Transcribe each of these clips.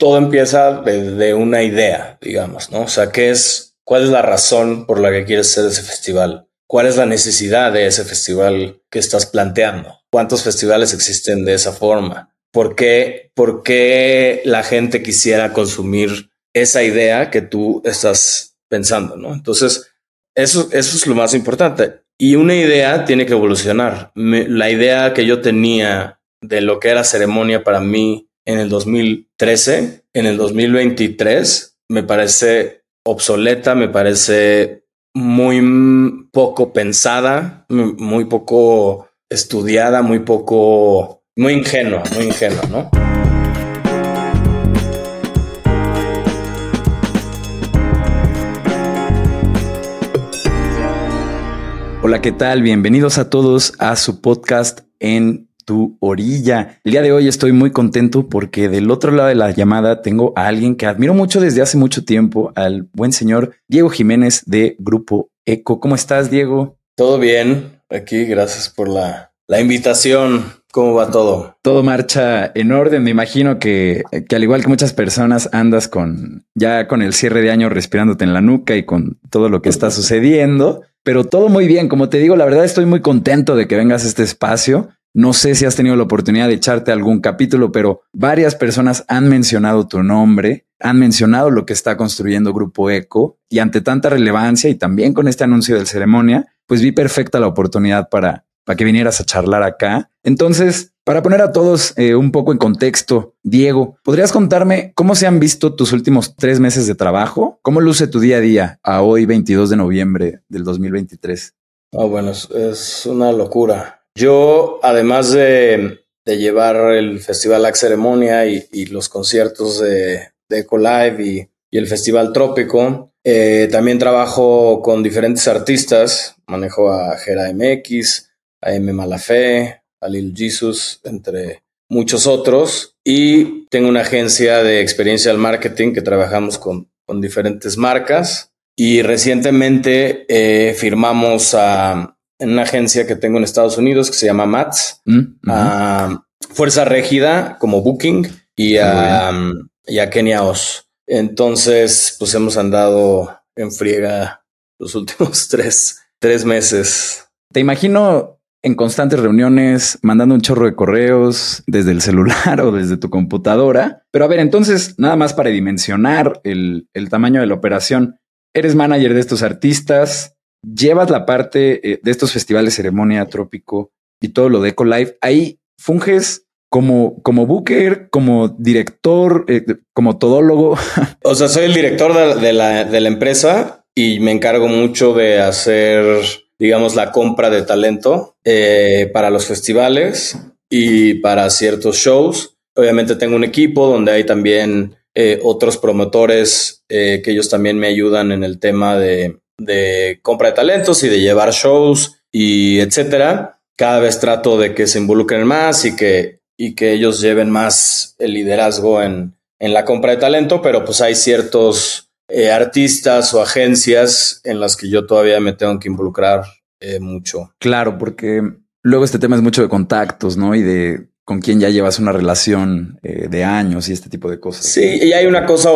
todo empieza desde una idea, digamos, ¿no? O sea, ¿qué es, cuál es la razón por la que quieres hacer ese festival? ¿Cuál es la necesidad de ese festival que estás planteando? ¿Cuántos festivales existen de esa forma? ¿Por qué, por qué la gente quisiera consumir esa idea que tú estás pensando, ¿no? Entonces, eso, es lo más importante. Y una idea tiene que evolucionar. la idea que yo tenía de lo que era ceremonia para mí en el 2013, en el 2023, me parece obsoleta, me parece muy poco pensada, muy poco estudiada, muy poco, muy ingenua, muy ingenua, ¿no? Hola, ¿qué tal? Bienvenidos a todos a su podcast en tu orilla. El día de hoy estoy muy contento porque del otro lado de la llamada tengo a alguien que admiro mucho desde hace mucho tiempo, al buen señor Diego Jiménez de Grupo Eco. ¿Cómo estás, Diego? Todo bien, aquí, gracias por la, la invitación. ¿Cómo va todo? Todo marcha en orden. Me imagino que, que, al igual que muchas personas andas con ya con el cierre de año respirándote en la nuca y con todo lo que está sucediendo, pero todo muy bien. Como te digo, la verdad estoy muy contento de que vengas a este espacio. No sé si has tenido la oportunidad de echarte algún capítulo, pero varias personas han mencionado tu nombre, han mencionado lo que está construyendo Grupo Eco y ante tanta relevancia y también con este anuncio del ceremonia, pues vi perfecta la oportunidad para para que vinieras a charlar acá. Entonces, para poner a todos eh, un poco en contexto, Diego, ¿podrías contarme cómo se han visto tus últimos tres meses de trabajo? ¿Cómo luce tu día a día a hoy, 22 de noviembre del 2023? Oh, bueno, es, una locura. Yo, además de, llevar el Festival La Ceremonia y, los conciertos de, de Eco Live y, el Festival Trópico, eh, también trabajo con diferentes artistas. Manejo a Gera MX, a M. Malafé, a Lil Jesus, entre muchos otros. Y tengo una agencia de experiencia al marketing que trabajamos con, con diferentes marcas. Y recientemente eh, firmamos a, en una agencia que tengo en Estados Unidos que se llama MATS, mm, a Fuerza Régida como Booking y a, y a Kenia Oz. Entonces, pues hemos andado en friega los últimos tres, tres meses. Te imagino en constantes reuniones, mandando un chorro de correos desde el celular o desde tu computadora. Pero a ver, entonces, nada más para dimensionar el, tamaño de la operación, eres manager de estos artistas, llevas la parte eh, de estos festivales ceremonia trópico y todo lo de Eco Live. Ahí funges como, como booker, como director, eh, como todólogo. O sea, soy el director de la, de la empresa y me encargo mucho de hacer digamos, la compra de talento eh, para los festivales y para ciertos shows. Obviamente tengo un equipo donde hay también eh, otros promotores que ellos también me ayudan en el tema de, de, compra de talentos y de llevar shows y etcétera. Cada vez trato de que se involucren más y que, y que ellos lleven más el liderazgo en, en la compra de talento, pero pues hay ciertos eh, artistas o agencias en las que yo todavía me tengo que involucrar eh, mucho. Claro, porque luego este tema es mucho de contactos, ¿no? Y de con quién ya llevas una relación eh, de años y este tipo de cosas. Sí, y hay una cosa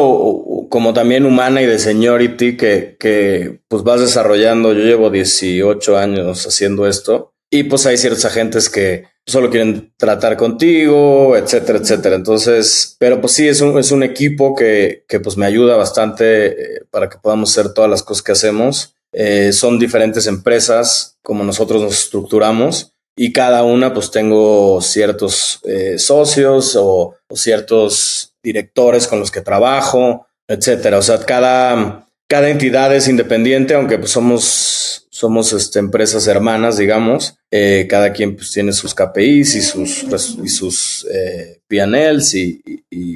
como también humana y de seniority que, que pues vas desarrollando. Yo llevo 18 años haciendo esto y pues hay ciertos agentes que solo quieren tratar contigo, etcétera, etcétera. Entonces, pero pues sí, es un, es un equipo que, que pues me ayuda bastante eh, para que podamos hacer todas las cosas que hacemos. Eh, son diferentes empresas como nosotros nos estructuramos y cada una pues tengo ciertos eh, socios o, o, ciertos directores con los que trabajo, etcétera. O sea, cada, cada entidad es independiente, aunque pues somos somos este, empresas hermanas, digamos. Eh, cada quien pues, tiene sus KPIs y sus, y sus eh, PNLs y,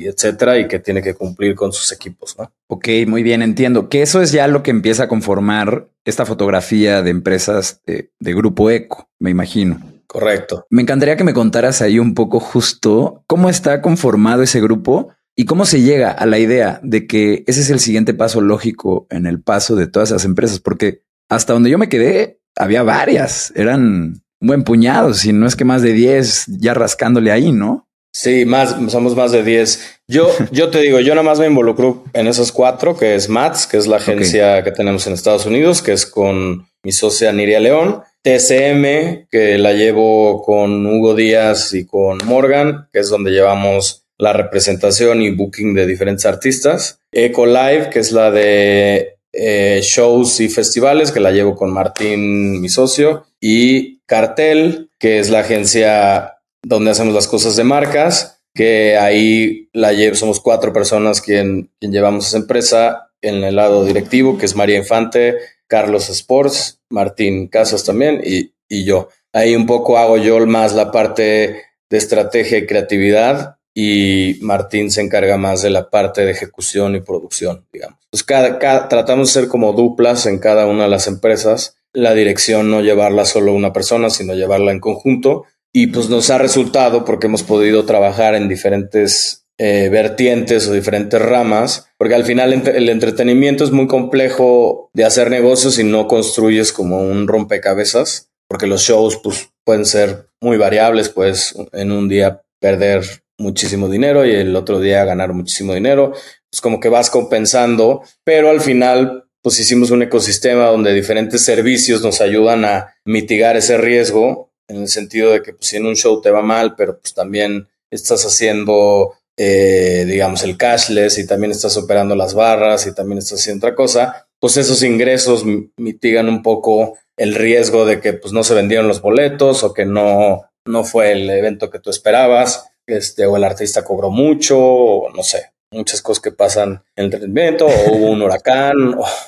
etcétera, y que tiene que cumplir con sus equipos, ¿no? Ok, muy bien, entiendo. Que eso es ya lo que empieza a conformar esta fotografía de empresas de, de Grupo Eco, me imagino. Correcto. Me encantaría que me contaras ahí un poco justo cómo está conformado ese grupo y cómo se llega a la idea de que ese es el siguiente paso lógico en el paso de todas esas empresas, porque hasta donde yo me quedé, había varias, eran un buen puñado, si no es que más de 10 ya rascándole ahí, ¿no? Sí, más, somos más de 10. Yo, yo te digo, yo nada más me involucro en esos cuatro, que es MATS, que es la agencia que tenemos en Estados Unidos, que es con mi socia Niria León. TCM, que la llevo con Hugo Díaz y con Morgan, que es donde llevamos la representación y booking de diferentes artistas. Eco Live, que es la de eh, shows y festivales, que la llevo con Martín, mi socio. Y Cartel, que es la agencia donde hacemos las cosas de marcas, que ahí la somos cuatro personas quien, quien llevamos esa empresa en el lado directivo, que es María Infante, Carlos Sports, Martín Casas también y, y yo. Ahí un poco hago yo más la parte de estrategia y creatividad y Martín se encarga más de la parte de ejecución y producción, digamos. Pues tratamos de ser como duplas en cada una de las empresas. La dirección no llevarla solo una persona, sino llevarla en conjunto y pues nos ha resultado porque hemos podido trabajar en diferentes eh, vertientes o diferentes ramas, porque al final el entretenimiento es muy complejo de hacer negocios y no construyes como un rompecabezas, porque los shows pues, pueden ser muy variables, pues en un día perder muchísimo dinero y el otro día ganar muchísimo dinero, pues como que vas compensando, pero al final pues hicimos un ecosistema donde diferentes servicios nos ayudan a mitigar ese riesgo en el sentido de que pues, si en un show te va mal, pero pues también estás haciendo, eh, digamos, el cashless y también estás operando las barras y también estás haciendo otra cosa, pues esos ingresos mitigan un poco el riesgo de que pues no se vendieron los boletos o que no, no fue el evento que tú esperabas, este, o el artista cobró mucho, o no sé muchas cosas que pasan en el entretenimiento, o hubo un huracán,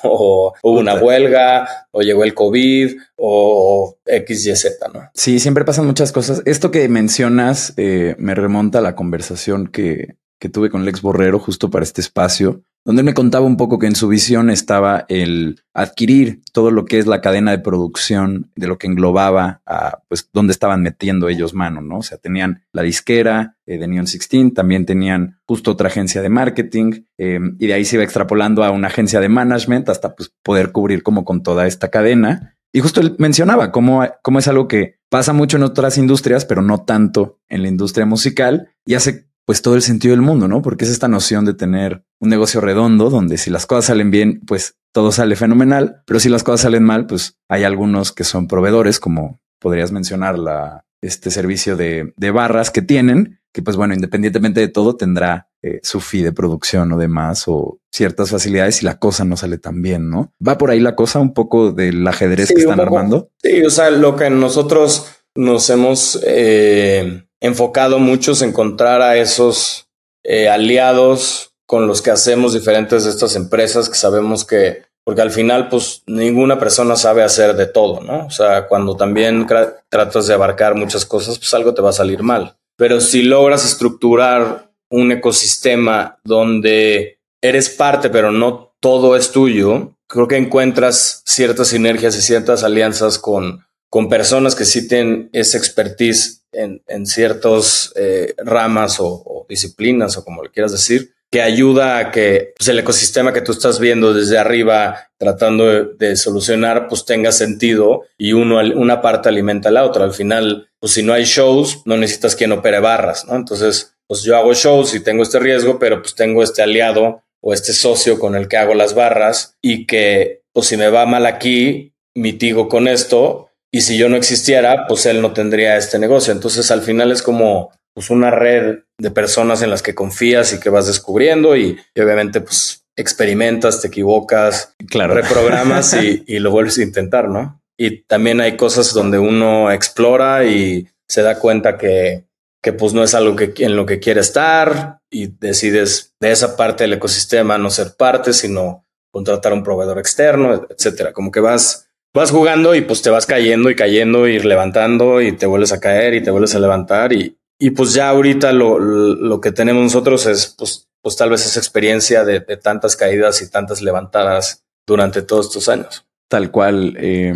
o, hubo una huelga, o llegó el COVID, o X, Y, Z, ¿no? Sí, siempre pasan muchas cosas. Esto que mencionas eh, me remonta a la conversación que, que tuve con Lex Borrero justo para este espacio, donde él me contaba un poco que en su visión estaba el adquirir todo lo que es la cadena de producción de lo que englobaba a pues dónde estaban metiendo ellos mano, ¿no? O sea, tenían la disquera eh, de Neon 16, también tenían justo otra agencia de marketing em, y de ahí se iba extrapolando a una agencia de management hasta pues poder cubrir como con toda esta cadena. Y justo él mencionaba cómo, cómo es algo que pasa mucho en otras industrias, pero no tanto en la industria musical y hace pues todo el sentido del mundo, ¿no? Porque es esta noción de tener un negocio redondo donde si las cosas salen bien, pues todo sale fenomenal, pero si las cosas salen mal, pues hay algunos que son proveedores, como podrías mencionar la, este servicio de, de barras que tienen, que pues bueno, independientemente de todo, tendrá eh, su fee de producción o demás o ciertas facilidades y la cosa no sale tan bien, ¿no? Va por ahí la cosa un poco del ajedrez que están armando. Sí, o sea, lo que nosotros nos hemos eh, enfocado mucho es encontrar a esos eh, aliados con los que hacemos diferentes de estas empresas que sabemos que, porque al final pues ninguna persona sabe hacer de todo, ¿no? O sea, cuando también tratas de abarcar muchas cosas, pues algo te va a salir mal. Pero si logras estructurar un ecosistema donde eres parte, pero no todo es tuyo, creo que encuentras ciertas sinergias y ciertas alianzas con, con personas que sí tienen esa expertise en, en ciertas eh, ramas o, o, disciplinas o como le quieras decir, que ayuda a que pues, el ecosistema que tú estás viendo desde arriba tratando de, solucionar pues tenga sentido y uno, una parte alimenta a la otra. Al final, pues si no hay shows, no necesitas quien opere barras, ¿no? Entonces, pues yo hago shows y tengo este riesgo, pero pues tengo este aliado o este socio con el que hago las barras y que pues si me va mal aquí, mitigo con esto y si yo no existiera, pues él no tendría este negocio. Entonces al final es como pues una red de personas en las que confías y que vas descubriendo y, obviamente pues experimentas, te equivocas, claro. reprogramas y, y, lo vuelves a intentar, ¿no? Y también hay cosas donde uno explora y se da cuenta que, que pues no es algo que, en lo que quiere estar y decides de esa parte del ecosistema no ser parte, sino contratar un proveedor externo, etcétera. Como que vas, vas jugando y pues te vas cayendo y cayendo, ir levantando y te vuelves a caer y te vuelves a levantar y, y pues ya ahorita lo, lo, que tenemos nosotros es pues, pues tal vez esa experiencia de, tantas caídas y tantas levantadas durante todos estos años. Tal cual. Eh,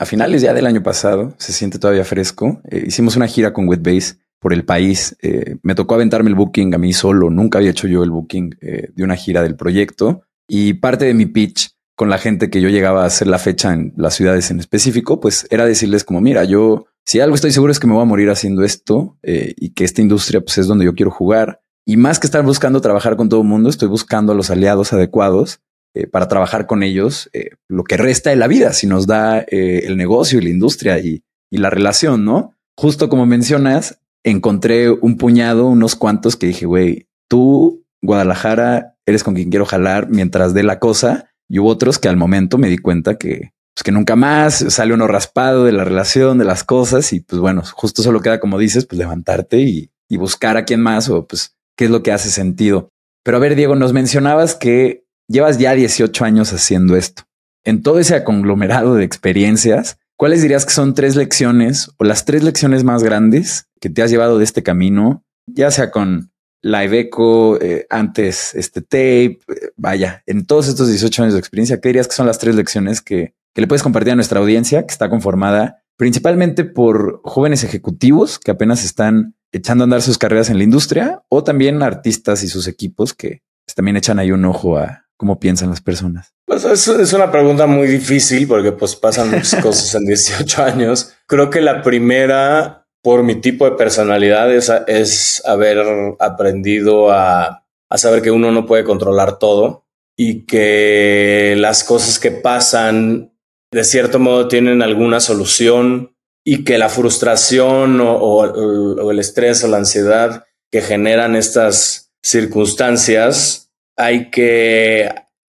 a finales ya del año pasado, se siente todavía fresco. Eh, hicimos una gira con Wetbase por el país. Eh, me tocó aventarme el booking a mí solo. Nunca había hecho yo el booking eh, de una gira del proyecto. Y parte de mi pitch con la gente que yo llegaba a hacer la fecha en las ciudades en específico, pues era decirles como, mira, yo si algo estoy seguro es que me voy a morir haciendo esto eh, y que esta industria pues, es donde yo quiero jugar. Y más que estar buscando trabajar con todo el mundo, estoy buscando a los aliados adecuados eh, para trabajar con ellos eh, lo que resta de la vida, si nos da el negocio y la industria y, la relación, ¿no? Justo como mencionas, encontré un puñado, unos cuantos que dije, güey, tú, Guadalajara, eres con quien quiero jalar mientras dé la cosa. Y hubo otros que al momento me di cuenta que, pues que nunca más sale uno raspado de la relación, de las cosas. Y pues bueno, justo solo queda, como dices, pues levantarte y, buscar a quién más o pues qué es lo que hace sentido. Pero a ver, Diego, nos mencionabas que llevas ya 18 años haciendo esto. En todo ese conglomerado de experiencias, ¿cuáles dirías que son tres lecciones o las tres lecciones más grandes que te has llevado de este camino, ya sea con Live Echo, eh, antes este tape, eh, vaya, en todos estos 18 años de experiencia, ¿qué dirías que son las tres lecciones que, que le puedes compartir a nuestra audiencia, que está conformada principalmente por jóvenes ejecutivos que apenas están echando a andar sus carreras en la industria o también artistas y sus equipos que también echan ahí un ojo a cómo piensan las personas? Pues es, es una pregunta muy difícil porque pues pasan muchas cosas en 18 años. Creo que la primera por mi tipo de personalidad es, haber aprendido a, a, saber que uno no puede controlar todo y que las cosas que pasan de cierto modo tienen alguna solución y que la frustración o, o el estrés o la ansiedad que generan estas circunstancias hay que,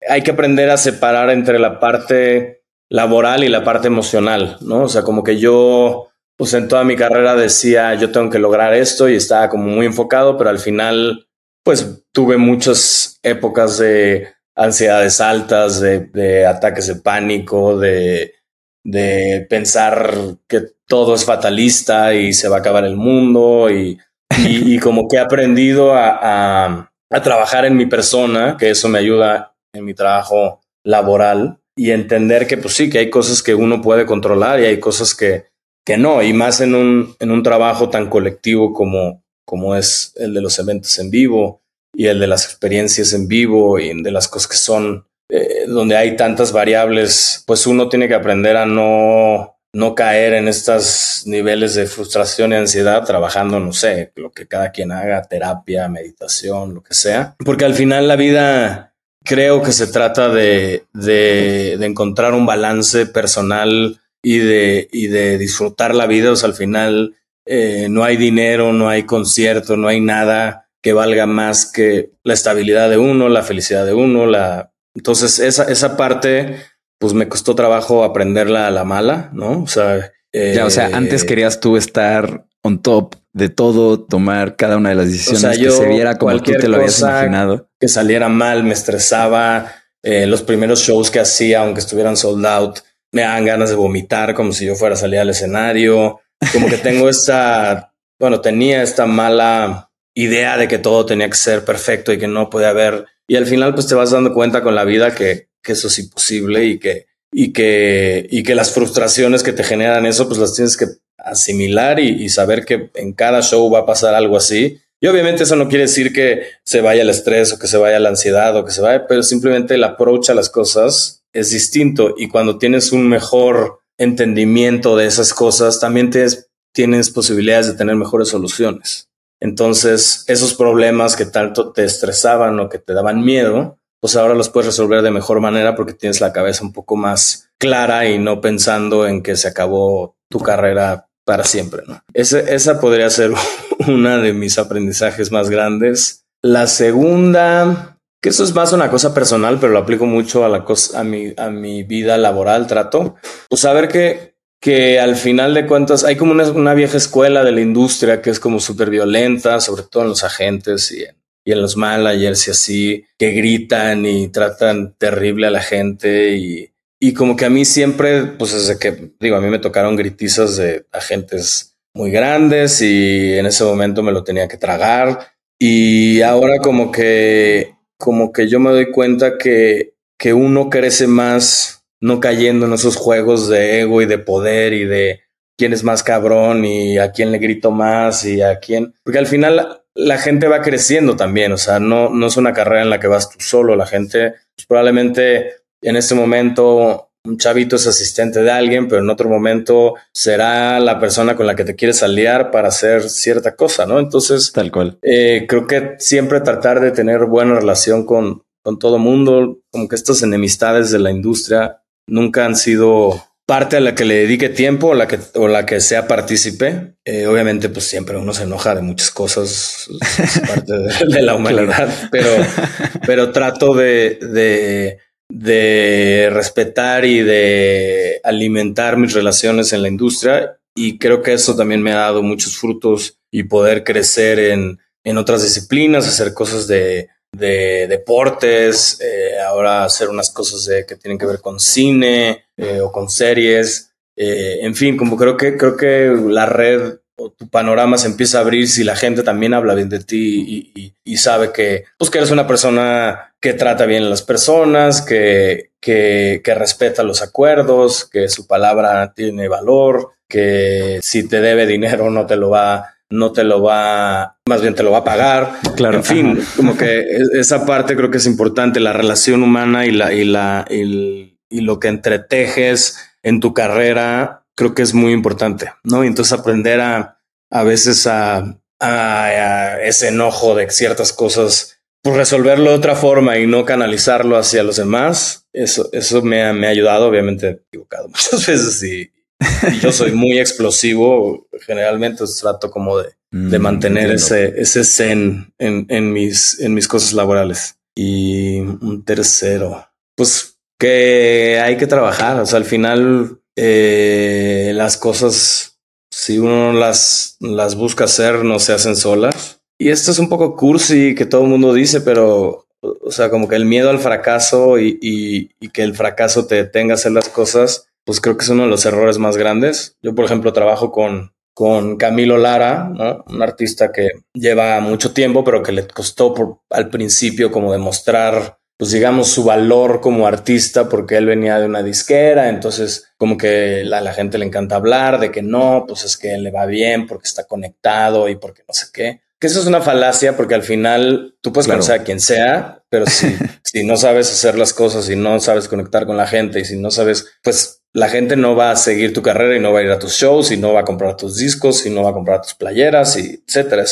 hay que aprender a separar entre la parte laboral y la parte emocional, ¿no? O sea, como que yo pues en toda mi carrera decía, yo tengo que lograr esto y estaba como muy enfocado, pero al final, pues tuve muchas épocas de ansiedades altas, de, ataques de pánico, de, de, pensar que todo es fatalista y se va a acabar el mundo y, y, como que he aprendido a, a, a trabajar en mi persona, que eso me ayuda en mi trabajo laboral y entender que pues sí, que hay cosas que uno puede controlar y hay cosas que, que no, y más en un, en un trabajo tan colectivo como, como es el de los eventos en vivo y el de las experiencias en vivo y de las cosas que son, eh, donde hay tantas variables, pues uno tiene que aprender a no, no caer en estos niveles de frustración y ansiedad trabajando, no sé, lo que cada quien haga, terapia, meditación, lo que sea, porque al final la vida creo que se trata de, de, de encontrar un balance personal y de, y de disfrutar la vida. O sea, al final eh, no hay dinero, no hay concierto, no hay nada que valga más que la estabilidad de uno, la felicidad de uno. La... Entonces, esa, esa parte, pues me costó trabajo aprenderla a la mala, ¿no? O sea, ya, o sea, antes eh, querías tú estar on top de todo, tomar cada una de las decisiones que se viera como tú te lo habías imaginado. Que saliera mal, me estresaba. Eh, los primeros shows que hacía, aunque estuvieran sold out, me dan ganas de vomitar como si yo fuera a salir al escenario, como que tengo esta, bueno, tenía esta mala idea de que todo tenía que ser perfecto y que no podía haber, y al final pues te vas dando cuenta con la vida que, que eso es imposible y que, y que, y que las frustraciones que te generan eso pues las tienes que asimilar y, saber que en cada show va a pasar algo así. Y obviamente eso no quiere decir que se vaya el estrés o que se vaya la ansiedad o que se vaya, pero simplemente el approach a las cosas es distinto y cuando tienes un mejor entendimiento de esas cosas, también tienes, posibilidades de tener mejores soluciones. Entonces, esos problemas que tanto te estresaban o que te daban miedo, pues ahora los puedes resolver de mejor manera porque tienes la cabeza un poco más clara y no pensando en que se acabó tu carrera para siempre. ¿no? esa podría ser una de mis aprendizajes más grandes. La segunda, que eso es más una cosa personal, pero lo aplico mucho a la cosa, a mi, a mi vida laboral, trato. Pues saber que, que al final de cuentas hay como una, vieja escuela de la industria que es como súper violenta, sobre todo en los agentes y en, y en los managers y así, que gritan y tratan terrible a la gente y, y como que a mí siempre, pues desde que, digo, a mí me tocaron gritizas de agentes muy grandes y en ese momento me lo tenía que tragar. Y ahora como que como que yo me doy cuenta que, que uno crece más no cayendo en esos juegos de ego y de poder y de quién es más cabrón y a quién le grito más y a quién, porque al final la gente va creciendo también, o sea, no, no es una carrera en la que vas tú solo, la gente pues, probablemente en este momento un chavito es asistente de alguien, pero en otro momento será la persona con la que te quieres aliar para hacer cierta cosa, ¿no? Entonces, tal cual. Eh, creo que siempre tratar de tener buena relación con, con todo mundo, como que estas enemistades de la industria nunca han sido parte a la que le dedique tiempo o la que, o la que sea partícipe. Eh, obviamente, pues siempre uno se enoja de muchas cosas, es parte de, la humanidad, pero, pero trato de, de, de respetar y de alimentar mis relaciones en la industria. Y creo que eso también me ha dado muchos frutos y poder crecer en, en otras disciplinas, hacer cosas de, de deportes, eh, ahora hacer unas cosas de, que tienen que ver con cine eh, o con series. Eh, en fin, como creo que, creo que la red o tu panorama se empieza a abrir si la gente también habla bien de ti y, y, sabe que, pues, que eres una persona que trata bien a las personas, que, que, que respeta los acuerdos, que su palabra tiene valor, que si te debe dinero no te lo va no te lo va, más bien te lo va a pagar. Claro. En fin, como que esa parte creo que es importante, la relación humana y la, y la, y, lo que entretejes en tu carrera, creo que es muy importante, ¿no? Y entonces aprender a, a veces a, a, ese enojo de ciertas cosas, pues resolverlo de otra forma y no canalizarlo hacia los demás. Eso, eso me ha, me ha ayudado, obviamente he equivocado muchas veces y, yo soy muy explosivo, generalmente trato como de, de mm, mantener ese, ese zen en, en, mis, en mis cosas laborales. Y un tercero, pues que hay que trabajar, o sea, al final eh, las cosas, si uno las, las busca hacer, no se hacen solas. Y esto es un poco cursi que todo el mundo dice, pero, o sea, como que el miedo al fracaso y, y, que el fracaso te detenga a hacer las cosas, pues creo que es uno de los errores más grandes. Yo, por ejemplo, trabajo con, con Camilo Lara, un artista que lleva mucho tiempo, pero que le costó por, al principio como demostrar, pues digamos, su valor como artista, porque él venía de una disquera, entonces como que a la, gente le encanta hablar de que no, pues es que le va bien porque está conectado y porque no sé qué. Que eso es una falacia porque al final tú puedes conocer a quien sea, pero si, si no sabes hacer las cosas y no sabes conectar con la gente y si no sabes, pues la gente no va a seguir tu carrera y no va a ir a tus shows y no va a comprar tus discos y no va a comprar tus playeras y etcétera.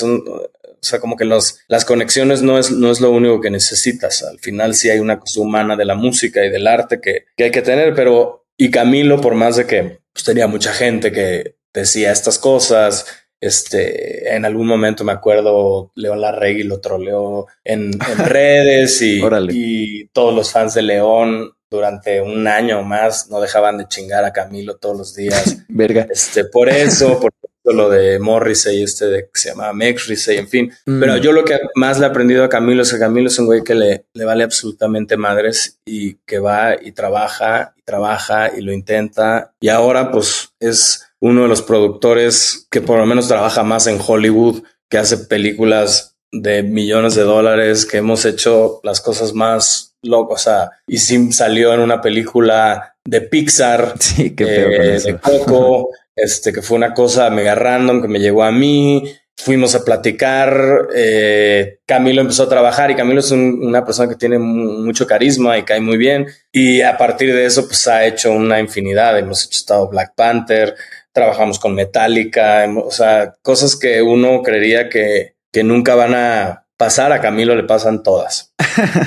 O sea, como que los, las conexiones no es, no es lo único que necesitas. Al final sí hay una cosa humana de la música y del arte que, que hay que tener, pero y Camilo, por más de que pues, tenía mucha gente que decía estas cosas, este, en algún momento me acuerdo, León Larregui lo troleó en, en redes y, y, todos los fans de León durante un año o más no dejaban de chingar a Camilo todos los días. Verga. Este, por eso, por lo de Morrissey, este de, que se llama Mexrissey, en fin. Mm. Pero yo lo que más le he aprendido a Camilo es que Camilo es un güey que le, le vale absolutamente madres y que va y trabaja y trabaja y lo intenta. Y ahora pues es uno de los productores que por lo menos trabaja más en Hollywood, que hace películas de millones de dólares, que hemos hecho las cosas más loco, o sea, y sí salió en una película de Pixar, sí, qué eh, de Coco, este, que fue una cosa mega random que me llegó a mí. Fuimos a platicar, eh, Camilo empezó a trabajar y Camilo es una persona que tiene mucho carisma y cae muy bien. Y a partir de eso, pues ha hecho una infinidad. Hemos hecho estado Black Panther, trabajamos con Metallica, o sea, cosas que uno creería que, que nunca van a pasar, a Camilo le pasan todas.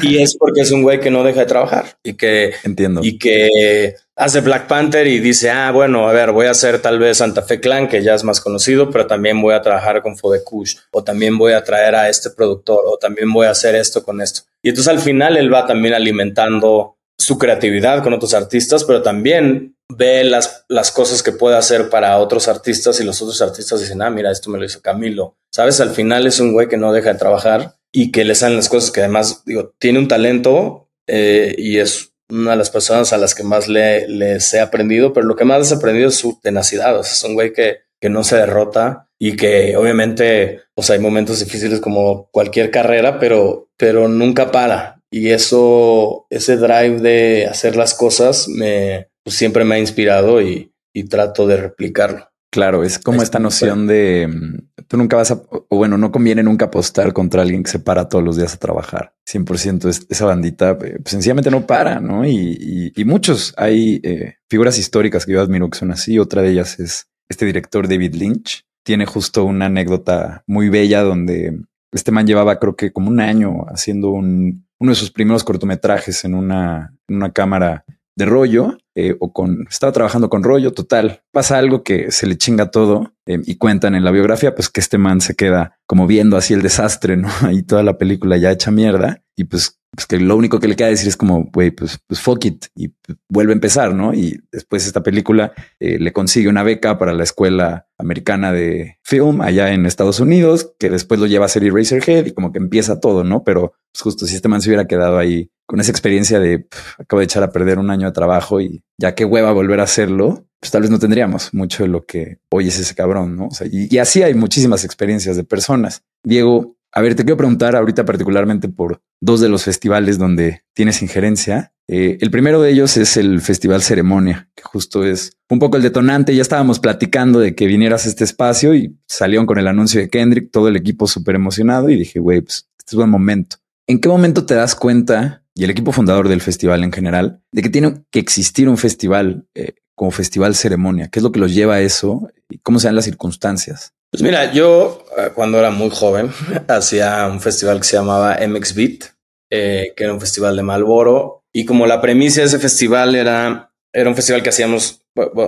y es porque es un güey que no deja de trabajar y que entiendo y que hace Black Panther y dice, ah, bueno, a ver, voy a hacer tal vez Santa Fe Clan, que ya es más conocido, pero también voy a trabajar con Fodekush, o también voy a traer a este productor, o también voy a hacer esto con esto. Y entonces al final él va también alimentando su creatividad con otros artistas, pero también ve las, las cosas que puede hacer para otros artistas y los otros artistas dicen, ah, mira, esto me lo hizo Camilo. Sabes, al final es un güey que no deja de trabajar y que le salen las cosas que además, digo, tiene un talento eh, y es una de las personas a las que más le, les he aprendido, pero lo que más he aprendido es su tenacidad. O sea, es un güey que, que no se derrota y que obviamente, pues hay momentos difíciles como cualquier carrera, pero, pero nunca para. Y eso, ese drive de hacer las cosas me, pues siempre me ha inspirado y, y trato de replicarlo. Claro, es como esta noción de tú nunca vas a, o bueno, no conviene nunca apostar contra alguien que se para todos los días a trabajar. 100% es, esa bandita eh, pues, sencillamente no para, ¿no? Y, y, muchos hay eh, figuras históricas que yo admiro que son así. Otra de ellas es este director David Lynch. Tiene justo una anécdota muy bella donde este man llevaba creo que como un año haciendo un, uno de sus primeros cortometrajes en una, en una cámara de rollo eh, o con estaba trabajando con rollo total. Pasa algo que se le chinga todo eh, y cuentan en la biografía, pues que este man se queda como viendo así el desastre, no? Ahí toda la película ya hecha mierda y pues, pues que lo único que le queda decir es como, güey, pues, pues fuck it y vuelve a empezar, no? Y después esta película eh, le consigue una beca para la escuela americana de film allá en Estados Unidos, que después lo lleva a hacer Eraserhead y como que empieza todo, no? Pero pues justo si este man se hubiera quedado ahí con esa experiencia de acabo de echar a perder un año de trabajo y ya qué hueva volver a hacerlo, pues tal vez no tendríamos mucho de lo que hoy es ese cabrón, ¿no? Y, así hay muchísimas experiencias de personas. Diego, a ver, te quiero preguntar ahorita particularmente por dos de los festivales donde tienes injerencia. Eh, el primero de ellos es el Festival Ceremonia, que justo es un poco el detonante. Ya estábamos platicando de que vinieras a este espacio y salieron con el anuncio de Kendrick, todo el equipo súper emocionado y dije, güey, pues este es buen momento. ¿En qué momento te das cuenta y el equipo fundador del festival en general, de que tiene que existir un festival eh, como festival ceremonia. ¿Qué es lo que los lleva a eso y cómo se dan las circunstancias? Pues mira, yo eh, cuando era muy joven hacía un festival que se llamaba MX Beat, eh, que era un festival de Malboro. Y como la premisa de ese festival era, era un festival que hacíamos,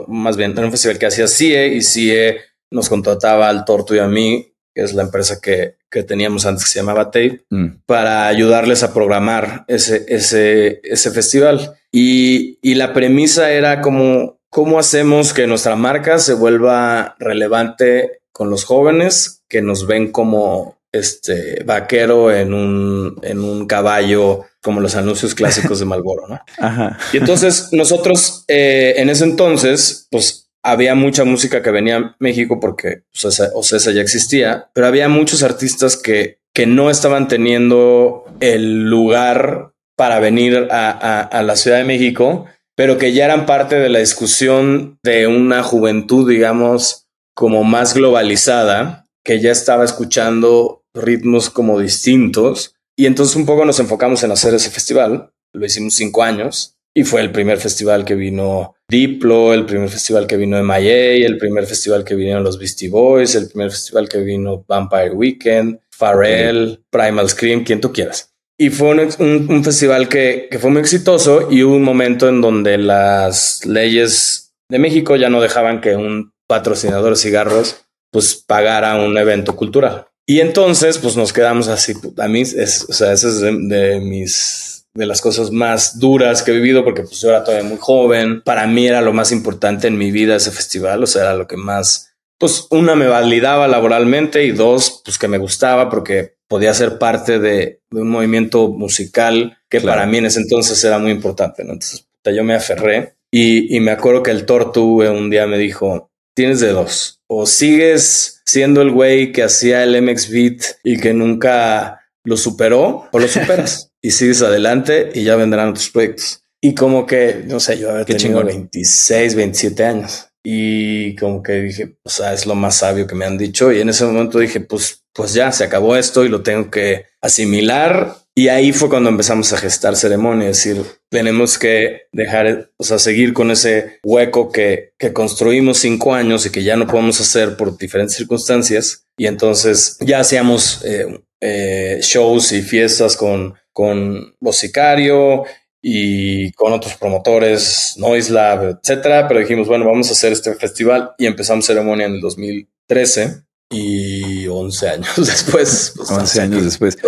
más bien, era un festival que hacía CIE y CIE nos contrataba al Torto y a mí que es la empresa que, que teníamos antes que se llamaba Tape, mm. para ayudarles a programar ese, ese, ese festival. Y, y la premisa era como, ¿cómo hacemos que nuestra marca se vuelva relevante con los jóvenes que nos ven como este vaquero en un, en un caballo, como los anuncios clásicos de Malboro, ¿no? Ajá. Y entonces nosotros eh, en ese entonces, pues había mucha música que venía a México porque Ocesa, ya existía, pero había muchos artistas que, que no estaban teniendo el lugar para venir a, la Ciudad de México, pero que ya eran parte de la discusión de una juventud, digamos, como más globalizada, que ya estaba escuchando ritmos como distintos. Y entonces un poco nos enfocamos en hacer ese festival. Lo hicimos cinco años y fue el primer festival que vino Diplo, el primer festival que vino MIA, el primer festival que vinieron los Beastie Boys, el primer festival que vino Vampire Weekend, Pharrell, Primal Scream, quien tú quieras. Y fue un, festival que, que, fue muy exitoso y hubo un momento en donde las leyes de México ya no dejaban que un patrocinador de cigarros pues pagara un evento cultural. Y entonces pues nos quedamos así. A mí es, o sea, eso es de mis de las cosas más duras que he vivido porque pues yo era todavía muy joven. Para mí era lo más importante en mi vida ese festival, o sea, era lo que más, pues una me validaba laboralmente y dos, pues que me gustaba porque podía ser parte de, un movimiento musical que para mí en ese entonces era muy importante. ¿no? Entonces yo me aferré y, y me acuerdo que el Tortu un día me dijo, tienes de dos, o sigues siendo el güey que hacía el MX Beat y que nunca lo superó o lo superas. y sigues adelante y ya vendrán otros proyectos. Y como que, no sé, yo había tenido 26, 27 años y como que dije, o sea, es lo más sabio que me han dicho. Y en ese momento dije, pues, pues ya se acabó esto y lo tengo que asimilar. Y ahí fue cuando empezamos a gestar ceremonia, es decir, tenemos que dejar, o sea, seguir con ese hueco que, que construimos cinco años y que ya no podemos hacer por diferentes circunstancias. Y entonces ya hacíamos eh, eh, shows y fiestas con con Sicario y con otros promotores, Noise Lab, etcétera. Pero dijimos, bueno, vamos a hacer este festival y empezamos ceremonia en el 2013 y 11 años después. 11 pues, años después.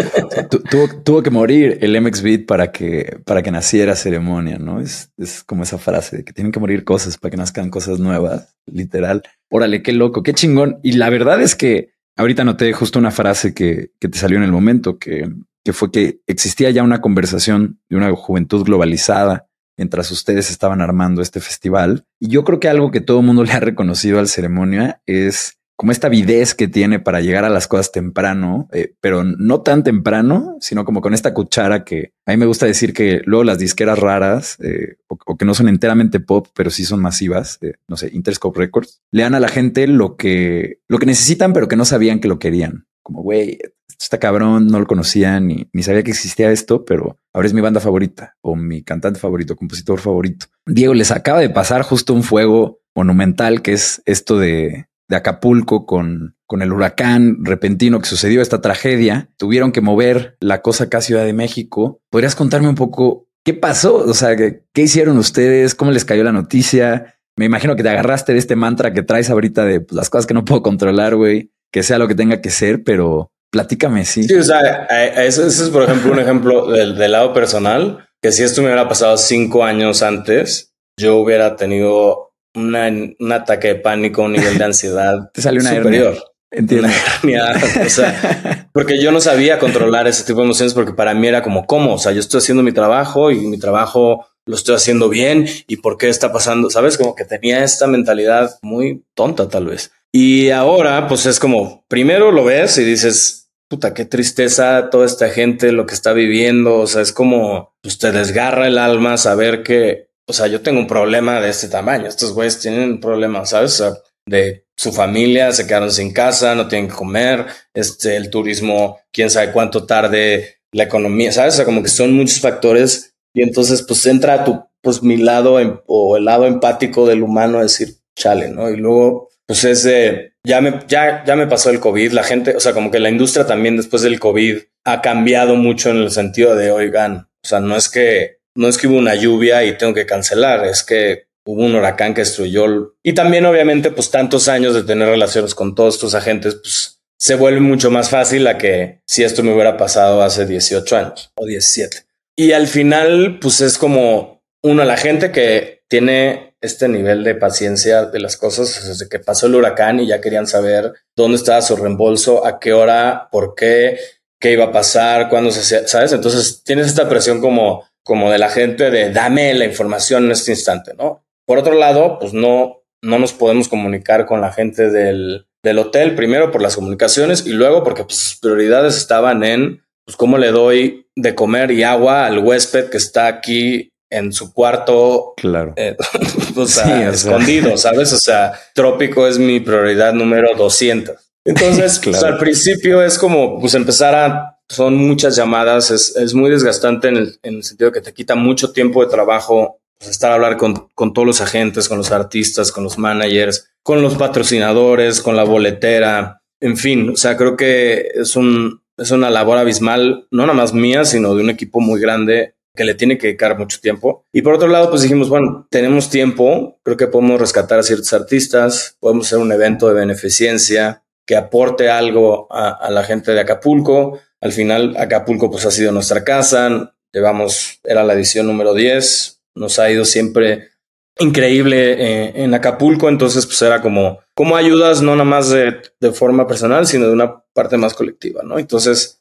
tuvo, que morir el MX Beat para que, para que naciera ceremonia, ¿no? Es, es como esa frase de que tienen que morir cosas para que nazcan cosas nuevas, literal. Órale, qué loco, qué chingón. Y la verdad es que ahorita noté justo una frase que, que te salió en el momento que que fue que existía ya una conversación de una juventud globalizada mientras ustedes estaban armando este festival. Y yo creo que algo que todo el mundo le ha reconocido al ceremonia es como esta avidez que tiene para llegar a las cosas temprano, eh, pero no tan temprano, sino como con esta cuchara que a mí me gusta decir que luego las disqueras raras eh, o, que no son enteramente pop, pero sí son masivas, eh, no sé, Interscope Records, le dan a la gente lo que, lo que necesitan, pero que no sabían que lo querían. Como, güey, está cabrón, no lo conocía ni, ni sabía que existía esto, pero ahora es mi banda favorita o mi cantante favorito, compositor favorito. Diego, les acaba de pasar justo un fuego monumental que es esto de de Acapulco con, con el huracán repentino que sucedió, esta tragedia, tuvieron que mover la cosa acá a Ciudad de México. ¿Podrías contarme un poco qué pasó? O sea, ¿qué, hicieron ustedes? ¿Cómo les cayó la noticia? Me imagino que te agarraste de este mantra que traes ahorita de pues, las cosas que no puedo controlar, güey, que sea lo que tenga que ser, pero platícame, sí. Sí, o sea, eso, es, por ejemplo, un ejemplo del, del lado personal, que si esto me hubiera pasado cinco años antes, yo hubiera tenido una, un ataque de pánico, un nivel de ansiedad Te sale una superior. Entiendo. Una o sea, porque yo no sabía controlar ese tipo de emociones porque para mí era como, ¿cómo? O sea, yo estoy haciendo mi trabajo y mi trabajo lo estoy haciendo bien y por qué está pasando, ¿sabes? Como que tenía esta mentalidad muy tonta tal vez. Y ahora, pues es como, primero lo ves y dices, puta, qué tristeza toda esta gente, lo que está viviendo, o sea, es como, pues te desgarra el alma saber que o sea, yo tengo un problema de este tamaño. Estos güeyes tienen un problema, ¿sabes? de su familia, se quedaron sin casa, no tienen que comer, este, el turismo, quién sabe cuánto tarde, la economía, ¿sabes? O sea, como que son muchos factores y entonces pues entra tu, pues mi lado em, o el lado empático del humano a decir, chale, ¿no? Y luego, pues es de, ya me, ya, ya me pasó el COVID, la gente, o sea, como que la industria también después del COVID ha cambiado mucho en el sentido de, oigan, o sea, no es que no es que hubo una lluvia y tengo que cancelar, es que hubo un huracán que destruyó. Y también, obviamente, pues tantos años de tener relaciones con todos estos agentes, pues se vuelve mucho más fácil a que si esto me hubiera pasado hace 18 años o 17. Y al final, pues es como uno, la gente que tiene este nivel de paciencia de las cosas, desde que pasó el huracán y ya querían saber dónde estaba su reembolso, a qué hora, por qué, qué iba a pasar, cuándo se hacía, ¿sabes? Entonces tienes esta presión como como de la gente de dame la información en este instante, ¿no? Por otro lado, pues no, no nos podemos comunicar con la gente del, del hotel, primero por las comunicaciones y luego porque pues, sus prioridades estaban en pues, cómo le doy de comer y agua al huésped que está aquí en su cuarto. Claro. Eh, o sea, escondido, ¿sabes? O sea, trópico es mi prioridad número 200. Entonces, pues, al principio es como pues empezar a son muchas llamadas, es, es muy desgastante en el, en el, sentido que te quita mucho tiempo de trabajo pues, estar a hablar con, con, todos los agentes, con los artistas, con los managers, con los patrocinadores, con la boletera, en fin, o sea, creo que es, un, es una labor abismal, no nada más mía, sino de un equipo muy grande que le tiene que dedicar mucho tiempo. Y por otro lado, pues dijimos, bueno, tenemos tiempo, creo que podemos rescatar a ciertos artistas, podemos hacer un evento de beneficencia que aporte algo a, a la gente de Acapulco, al final, Acapulco pues ha sido nuestra casa, llevamos, era la edición número 10, nos ha ido siempre increíble eh, en Acapulco, entonces pues era como, como ayudas no nada más de, de, forma personal, sino de una parte más colectiva, ¿no? Entonces,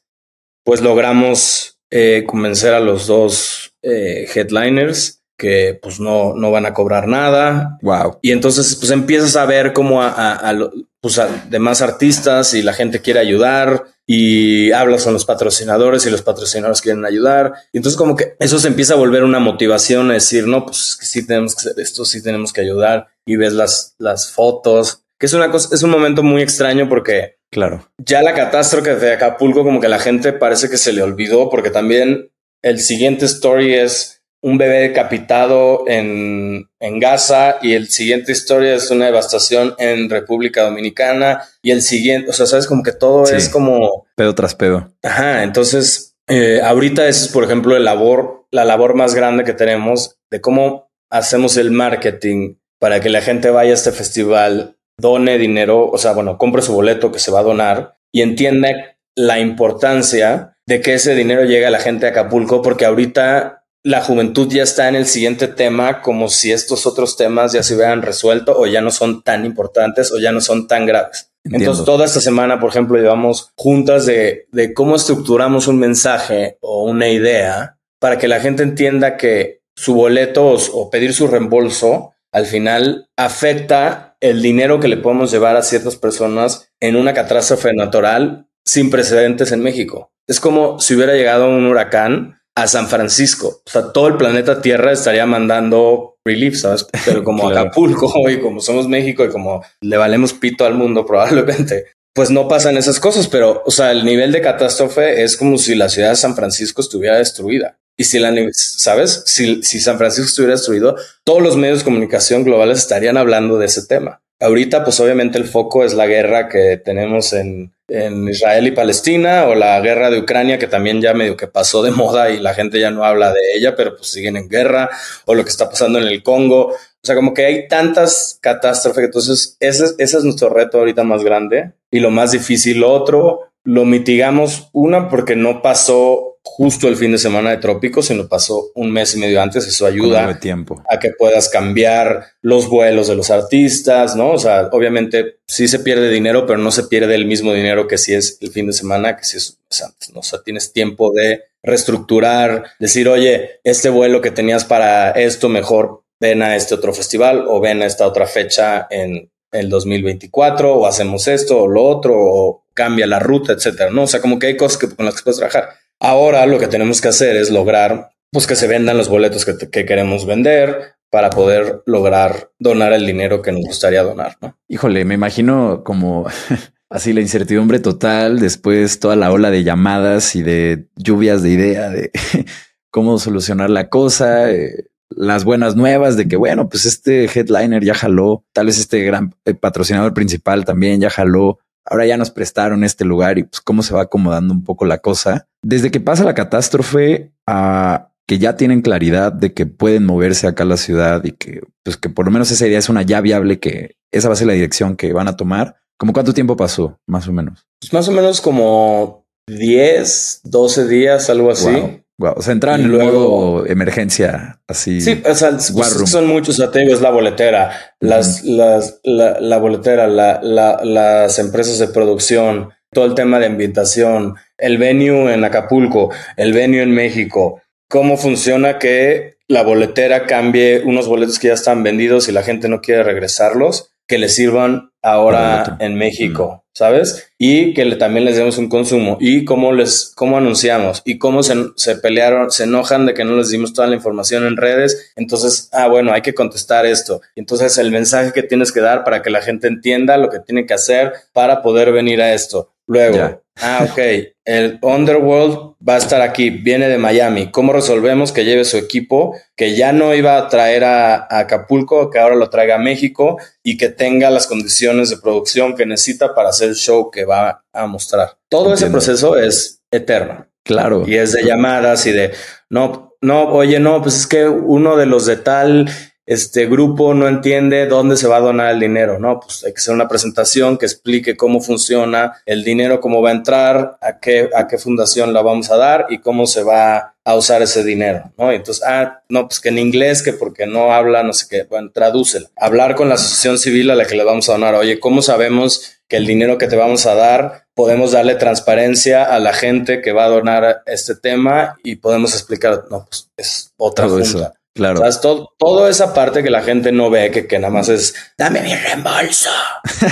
pues logramos eh, convencer a los dos eh, headliners que pues no, no van a cobrar nada. Wow. Y entonces pues empiezas a ver cómo a, a, a, pues, a demás artistas y la gente quiere ayudar y hablas con los patrocinadores y los patrocinadores quieren ayudar. Y entonces como que eso se empieza a volver una motivación a decir, no, pues que sí tenemos que hacer esto, sí tenemos que ayudar y ves las, las fotos, que es una cosa, es un momento muy extraño porque claro, ya la catástrofe de Acapulco como que la gente parece que se le olvidó porque también el siguiente story es un bebé decapitado en, en, Gaza y el siguiente historia es una devastación en República Dominicana y el siguiente, o sea, sabes como que todo es como pedo tras pedo. Ajá, entonces eh, ahorita ese es, por ejemplo, el labor, la labor más grande que tenemos de cómo hacemos el marketing para que la gente vaya a este festival, done dinero, o sea, bueno, compre su boleto que se va a donar y entienda la importancia de que ese dinero llegue a la gente de Acapulco, porque ahorita la juventud ya está en el siguiente tema como si estos otros temas ya se hubieran resuelto o ya no son tan importantes o ya no son tan graves. Entonces, toda esta semana, por ejemplo, llevamos juntas de, de cómo estructuramos un mensaje o una idea para que la gente entienda que su boleto o, o pedir su reembolso al final afecta el dinero que le podemos llevar a ciertas personas en una catástrofe natural sin precedentes en México. Es como si hubiera llegado un huracán a San Francisco. O sea, todo el planeta Tierra estaría mandando relief, ¿sabes? Pero como Acapulco y como somos México y como le valemos pito al mundo probablemente, pues no pasan esas cosas, pero, o sea, el nivel de catástrofe es como si la ciudad de San Francisco estuviera destruida. Y si la, ¿sabes? Si, si San Francisco estuviera destruido, todos los medios de comunicación globales estarían hablando de ese tema. Ahorita, pues obviamente el foco es la guerra que tenemos en, en Israel y Palestina o la guerra de Ucrania, que también ya medio que pasó de moda y la gente ya no habla de ella, pero pues siguen en guerra, o lo que está pasando en el Congo. O sea, como que hay tantas catástrofes. Entonces, ese, es nuestro reto ahorita más grande y lo más difícil. Otro, lo mitigamos, una, porque no pasó justo el fin de semana de trópicos, sino pasó un mes y medio antes. Eso ayuda tiempo. a que puedas cambiar los vuelos de los artistas, ¿no? O sea, obviamente sí se pierde dinero, pero no se pierde el mismo dinero que si es el fin de semana, que si es antes, ¿no? O sea, tienes tiempo de reestructurar, decir, oye, este vuelo que tenías para esto, mejor ven a este otro festival o ven a esta otra fecha en el 2024 o hacemos esto o lo otro o cambia la ruta, etcétera, ¿no? O sea, como que hay cosas que, con las que puedes trabajar. Ahora lo que tenemos que hacer es lograr pues que se vendan los boletos que, queremos vender para poder lograr donar el dinero que nos gustaría donar, ¿no? Híjole, me imagino como así la incertidumbre total, después toda la ola de llamadas y de lluvias de idea de cómo solucionar la cosa, eh, las buenas nuevas de que, bueno, pues este headliner ya jaló, tal vez este gran eh, patrocinador principal también ya jaló, ahora ya nos prestaron este lugar y pues cómo se va acomodando un poco la cosa. Desde que pasa la catástrofe a que ya tienen claridad de que pueden moverse acá a la ciudad y que pues que por lo menos esa idea es una ya viable que esa va a ser la dirección que van a tomar. ¿Cómo cuánto tiempo pasó, más o menos? Pues más o menos como 10, 12 días, algo así. O sea, entraban en luego emergencia así. Sí, o sea, son muchos es la boletera, las, las, la, la boletera, la, la, las empresas de producción, todo el tema de ambientación, el venue en Acapulco, el venue en México. ¿Cómo funciona que la boletera cambie unos boletos que ya están vendidos y la gente no quiere regresarlos? que les sirvan ahora en México, ¿sabes? Y que también les demos un consumo y cómo les, cómo anunciamos y cómo se, se, pelearon, se enojan de que no les dimos toda la información en redes. Entonces, ah, bueno, hay que contestar esto. Entonces, el mensaje que tienes que dar para que la gente entienda lo que tiene que hacer para poder venir a esto. Luego, ah, ok, el Underworld va a estar aquí, viene de Miami. ¿Cómo resolvemos que lleve su equipo, que ya no iba a traer a, Acapulco, que ahora lo traiga a México y que tenga las condiciones de producción que necesita para hacer el show que va a mostrar? Todo ese proceso es eterno. Claro. Y es de llamadas y de, no, no, oye, no, pues es que uno de los de tal este grupo no entiende dónde se va a donar el dinero, ¿no? Pues hay que hacer una presentación que explique cómo funciona el dinero, cómo va a entrar, a qué, a qué fundación la vamos a dar y cómo se va a usar ese dinero, ¿no? entonces, ah, no, pues que en inglés, que porque no habla, no sé qué, bueno, tradúcelo. Hablar con la asociación civil a la que le vamos a donar, oye, ¿cómo sabemos que el dinero que te vamos a dar podemos darle transparencia a la gente que va a donar este tema y podemos explicar, no, pues es otra cosa. Claro. O sea, toda esa parte que la gente no ve, que, que nada más es dame mi reembolso.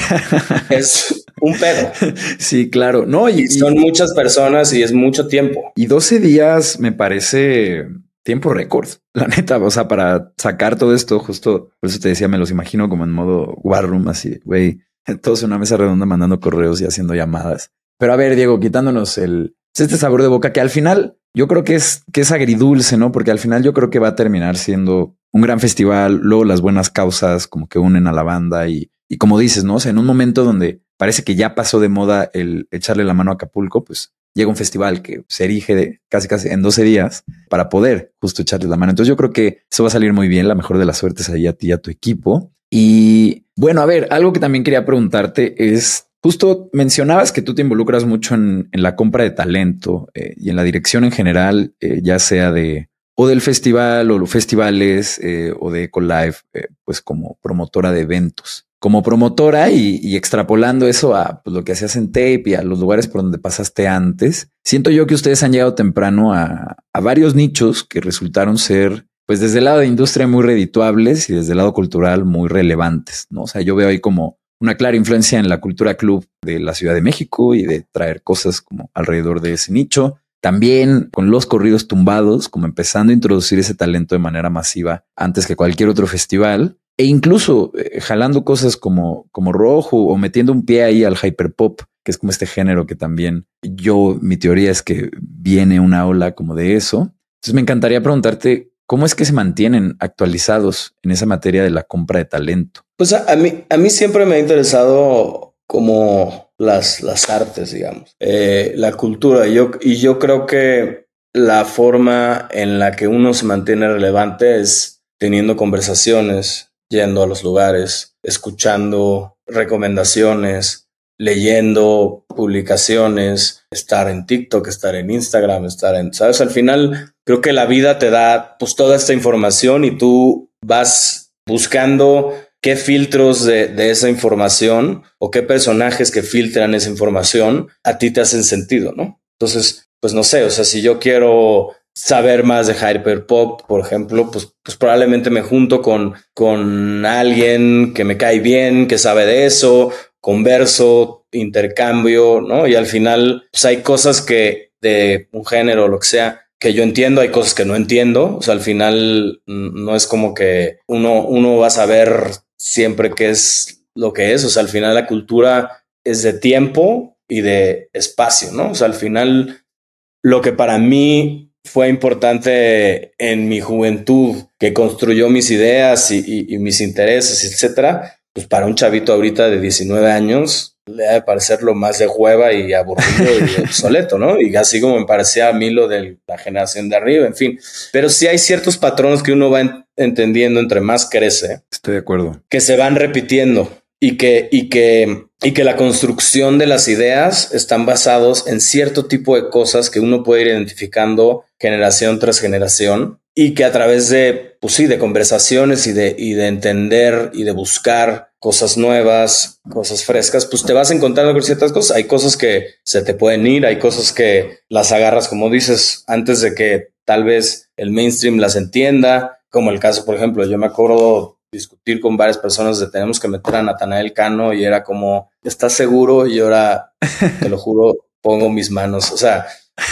es un pedo. Sí, claro. No, y, son muchas personas y es mucho tiempo. Y 12 días me parece tiempo récord, la neta. O sea, para sacar todo esto, justo por eso te decía, me los imagino como en modo war room, así, güey, todos en una mesa redonda mandando correos y haciendo llamadas. Pero a ver, Diego, quitándonos el este sabor de boca que al final yo creo que es, que es agridulce, ¿no? Porque al final yo creo que va a terminar siendo un gran festival, luego las buenas causas como que unen a la banda y, y como dices, ¿no? O sea, en un momento donde parece que ya pasó de moda el echarle la mano a Acapulco, pues llega un festival que se erige de casi casi en 12 días para poder justo echarle la mano. Entonces yo creo que eso va a salir muy bien. La mejor de las suertes ahí a ti y a tu equipo. Y bueno, a ver, algo que también quería preguntarte es Justo mencionabas que tú te involucras mucho en, la compra de talento eh, y en la dirección en general, eh, ya sea de o del festival o los festivales eh, o de EcoLive, pues como promotora de eventos. Como promotora y, extrapolando eso a pues, lo que hacías en tape y a los lugares por donde pasaste antes, siento yo que ustedes han llegado temprano a, varios nichos que resultaron ser pues desde el lado de industria muy redituables y desde el lado cultural muy relevantes, ¿no? O sea, yo veo ahí como una clara influencia en la cultura club de la Ciudad de México y de traer cosas como alrededor de ese nicho. También con los corridos tumbados, como empezando a introducir ese talento de manera masiva antes que cualquier otro festival. E incluso eh, jalando cosas como, como rojo o metiendo un pie ahí al hyperpop, que es como este género que también yo, mi teoría es que viene una ola como de eso. Entonces me encantaría preguntarte ¿Cómo es que se mantienen actualizados en esa materia de la compra de talento? Pues a, mí, a mí siempre me ha interesado como las, las artes, digamos, eh, la cultura. Yo, y yo creo que la forma en la que uno se mantiene relevante es teniendo conversaciones, yendo a los lugares, escuchando recomendaciones, leyendo publicaciones, estar en TikTok, estar en Instagram, estar en, ¿sabes? Al final creo que la vida te da pues toda esta información y tú vas buscando qué filtros de, de, esa información o qué personajes que filtran esa información a ti te hacen sentido, ¿no? Entonces, pues no sé, o sea, si yo quiero saber más de Hyperpop, por ejemplo, pues, pues probablemente me junto con, con alguien que me cae bien, que sabe de eso, converso, intercambio, ¿no? Y al final, pues hay cosas que de un género o lo que sea, que yo entiendo, hay cosas que no entiendo. O sea, al final no es como que uno, uno va a saber siempre qué es lo que es. O sea, al final la cultura es de tiempo y de espacio, ¿no? O sea, al final lo que para mí fue importante en mi juventud, que construyó mis ideas y, y mis intereses, etcétera, pues para un chavito ahorita de 19 años le ha de parecer lo más de hueva y aburrido y obsoleto, ¿no? Y así como me parecía a mí lo de la generación de arriba, en fin. Pero sí hay ciertos patrones que uno va entendiendo entre más crece. Estoy de acuerdo. Que se van repitiendo y que, y que, y que la construcción de las ideas están basados en cierto tipo de cosas que uno puede ir identificando generación tras generación y que a través de, pues sí, de conversaciones y de, y de entender y de buscar cosas nuevas, cosas frescas, pues te vas encontrando con ciertas cosas. Hay cosas que se te pueden ir, hay cosas que las agarras, como dices, antes de que tal vez el mainstream las entienda, como el caso, por ejemplo, yo me acuerdo discutir con varias personas de tenemos que meter a Natanael Cano y era como, ¿estás seguro? Y ahora, te lo juro, pongo mis manos. O sea,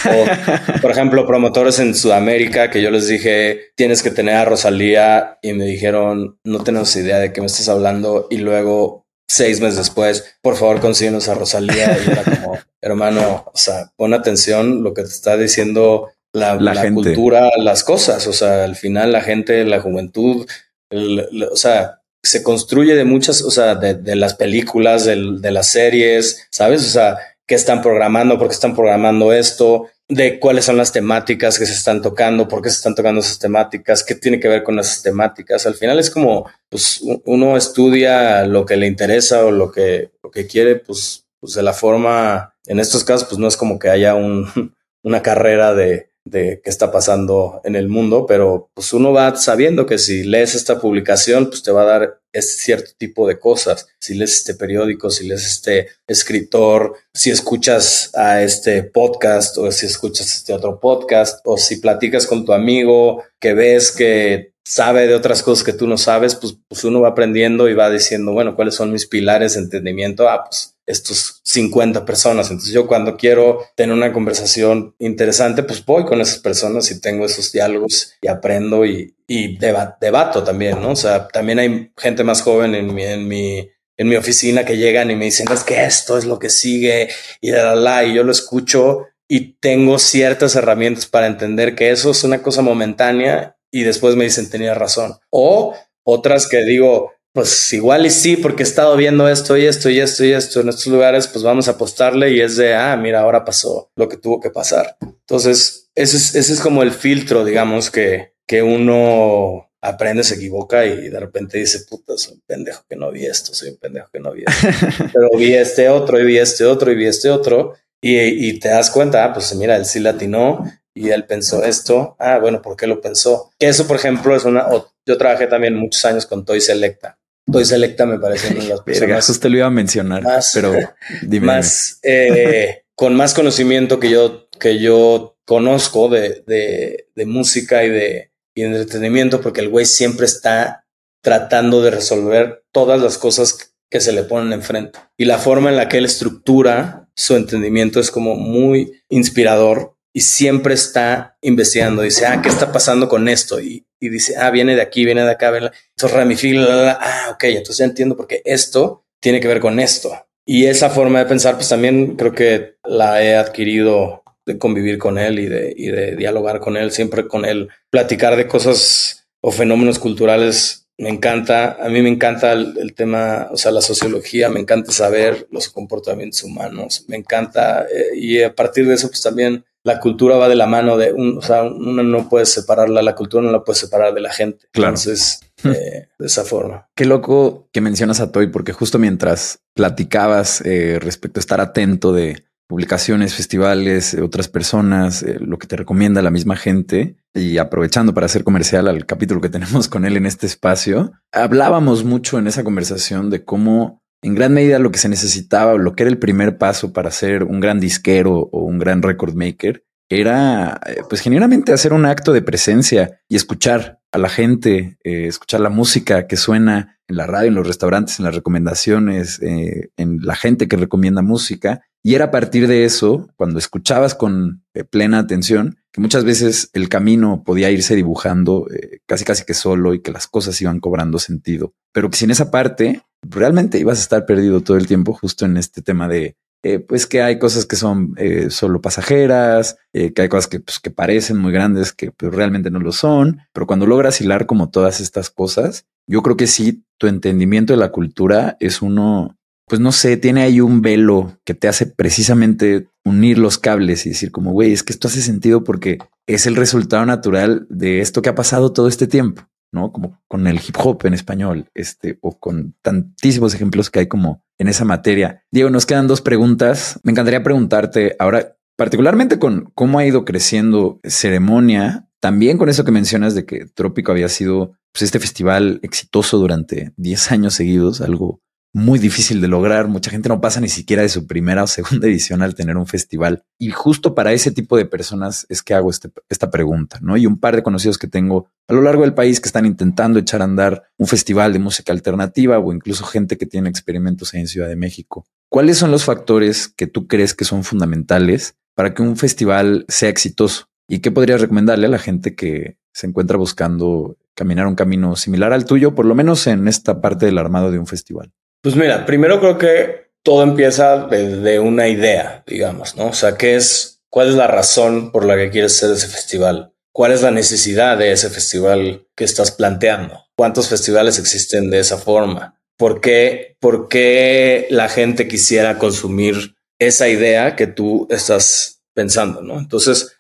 o, por ejemplo, promotores en Sudamérica que yo les dije, tienes que tener a Rosalía y me dijeron, no tenemos idea de qué me estás hablando. Y luego, seis meses después, por favor, consíguenos a Rosalía. Y era como, hermano, o sea, pon atención lo que te está diciendo la, la, cultura, las cosas. O sea, al final la gente, la juventud, o sea, se construye de muchas, o sea, de, de las películas, de, de las series, ¿sabes? O sea, qué están programando, por qué están programando esto, de cuáles son las temáticas que se están tocando, por qué se están tocando esas temáticas, qué tiene que ver con esas temáticas. Al final es como, pues uno estudia lo que le interesa o lo que, lo que quiere, pues, pues de la forma, en estos casos, pues no es como que haya un, una carrera de, de qué está pasando en el mundo, pero pues uno va sabiendo que si lees esta publicación, pues te va a dar este cierto tipo de cosas. Si lees este periódico, si lees este escritor, si escuchas a este podcast o si escuchas este otro podcast o si platicas con tu amigo que ves que sabe de otras cosas que tú no sabes, pues, pues uno va aprendiendo y va diciendo, bueno, ¿cuáles son mis pilares de entendimiento? Ah, pues estos 50 personas. Entonces yo cuando quiero tener una conversación interesante, pues voy con esas personas y tengo esos diálogos y aprendo y, y debato también, ¿no? O sea, también hay gente más joven en mi, en mi, en mi oficina que llegan y me dicen, es que esto es lo que sigue y la, la, la, y yo lo escucho y tengo ciertas herramientas para entender que eso es una cosa momentánea y después me dicen, tenía razón. O otras que digo, pues igual y sí, porque he estado viendo esto y esto y esto y esto en estos lugares, pues vamos a apostarle y es de, ah, mira, ahora pasó lo que tuvo que pasar. Entonces, ese es, ese es como el filtro, digamos, que, que uno aprende, se equivoca y de repente dice, puta, soy un pendejo que no vi esto, soy un pendejo que no vi esto. Pero vi este otro y vi este otro y vi este otro y, y te das cuenta, ah, pues mira, él sí latinó y él pensó esto. Ah, bueno, ¿por qué lo pensó? Que eso, por ejemplo, es una... Yo trabajé también muchos años con Toy Selecta Toy Selecta me parece una de las personas. Eso te lo iba a mencionar, pero dime. Más, eh, con más conocimiento que yo, que yo conozco de, de, de, música y de, y entretenimiento porque el güey siempre está tratando de resolver todas las cosas que se le ponen enfrente. Y la forma en la que él estructura su entendimiento es como muy inspirador y siempre está investigando. Dice, ah, ¿qué está pasando con esto? Y, dice, ah, viene de aquí, viene de acá, entonces ramifica, ah, ok, entonces ya entiendo porque esto tiene que ver con esto. Y esa forma de pensar, pues también creo que la he adquirido de convivir con él y de, y de dialogar con él, siempre con él, platicar de cosas o fenómenos culturales me encanta, a mí me encanta el, tema, o sea, la sociología, me encanta saber los comportamientos humanos, me encanta, eh, y a partir de eso, pues también la cultura va de la mano de un, o sea, uno no puede separarla, la cultura no la puede separar de la gente. Claro. Entonces, eh, de esa forma. Qué loco que mencionas a Toy, porque justo mientras platicabas eh, respecto a estar atento de publicaciones, festivales, otras personas, lo que te recomienda la misma gente, y aprovechando para hacer comercial al capítulo que tenemos con él en este espacio, hablábamos mucho en esa conversación de cómo en gran medida lo que se necesitaba lo que era el primer paso para ser un gran disquero o un gran record maker era eh, pues genuinamente hacer un acto de presencia y escuchar a la gente, eh, escuchar la música que suena en la radio, en los restaurantes, en las recomendaciones, eh, en la gente que recomienda música. Y era a partir de eso, cuando escuchabas con plena atención, que muchas veces el camino podía irse dibujando casi casi que solo y que las cosas iban cobrando sentido. Pero sin esa parte, realmente ibas a estar perdido todo el tiempo justo en este tema de eh, pues que hay cosas que son eh, solo pasajeras, eh, que hay cosas que, pues, que parecen muy grandes, que pues, realmente no lo son, pero cuando logras hilar como todas estas cosas, yo creo que sí, tu entendimiento de la cultura es uno, pues no sé, tiene ahí un velo que te hace precisamente unir los cables y decir como, güey, es que esto hace sentido porque es el resultado natural de esto que ha pasado todo este tiempo. ¿No? Como con el hip hop en español, este, o con tantísimos ejemplos que hay como en esa materia. Diego, nos quedan dos preguntas. Me encantaría preguntarte ahora, particularmente con cómo ha ido creciendo ceremonia, también con eso que mencionas de que Trópico había sido pues, este festival exitoso durante 10 años seguidos, algo muy difícil de lograr. Mucha gente no pasa ni siquiera de su primera o segunda edición al tener un festival. Y justo para ese tipo de personas es que hago este, esta pregunta, ¿no? Y un par de conocidos que tengo a lo largo del país que están intentando echar a andar un festival de música alternativa o incluso gente que tiene experimentos en Ciudad de México. ¿Cuáles son los factores que tú crees que son fundamentales para que un festival sea exitoso? ¿Y qué podrías recomendarle a la gente que se encuentra buscando caminar un camino similar al tuyo, por lo menos en esta parte del armado de un festival? Pues mira, primero creo que todo empieza desde una idea, digamos, ¿no? O sea, ¿qué es, cuál es la razón por la que quieres hacer ese festival? ¿Cuál es la necesidad de ese festival que estás planteando? ¿Cuántos festivales existen de esa forma? ¿Por qué, por qué la gente quisiera consumir esa idea que tú estás pensando, ¿no? Entonces,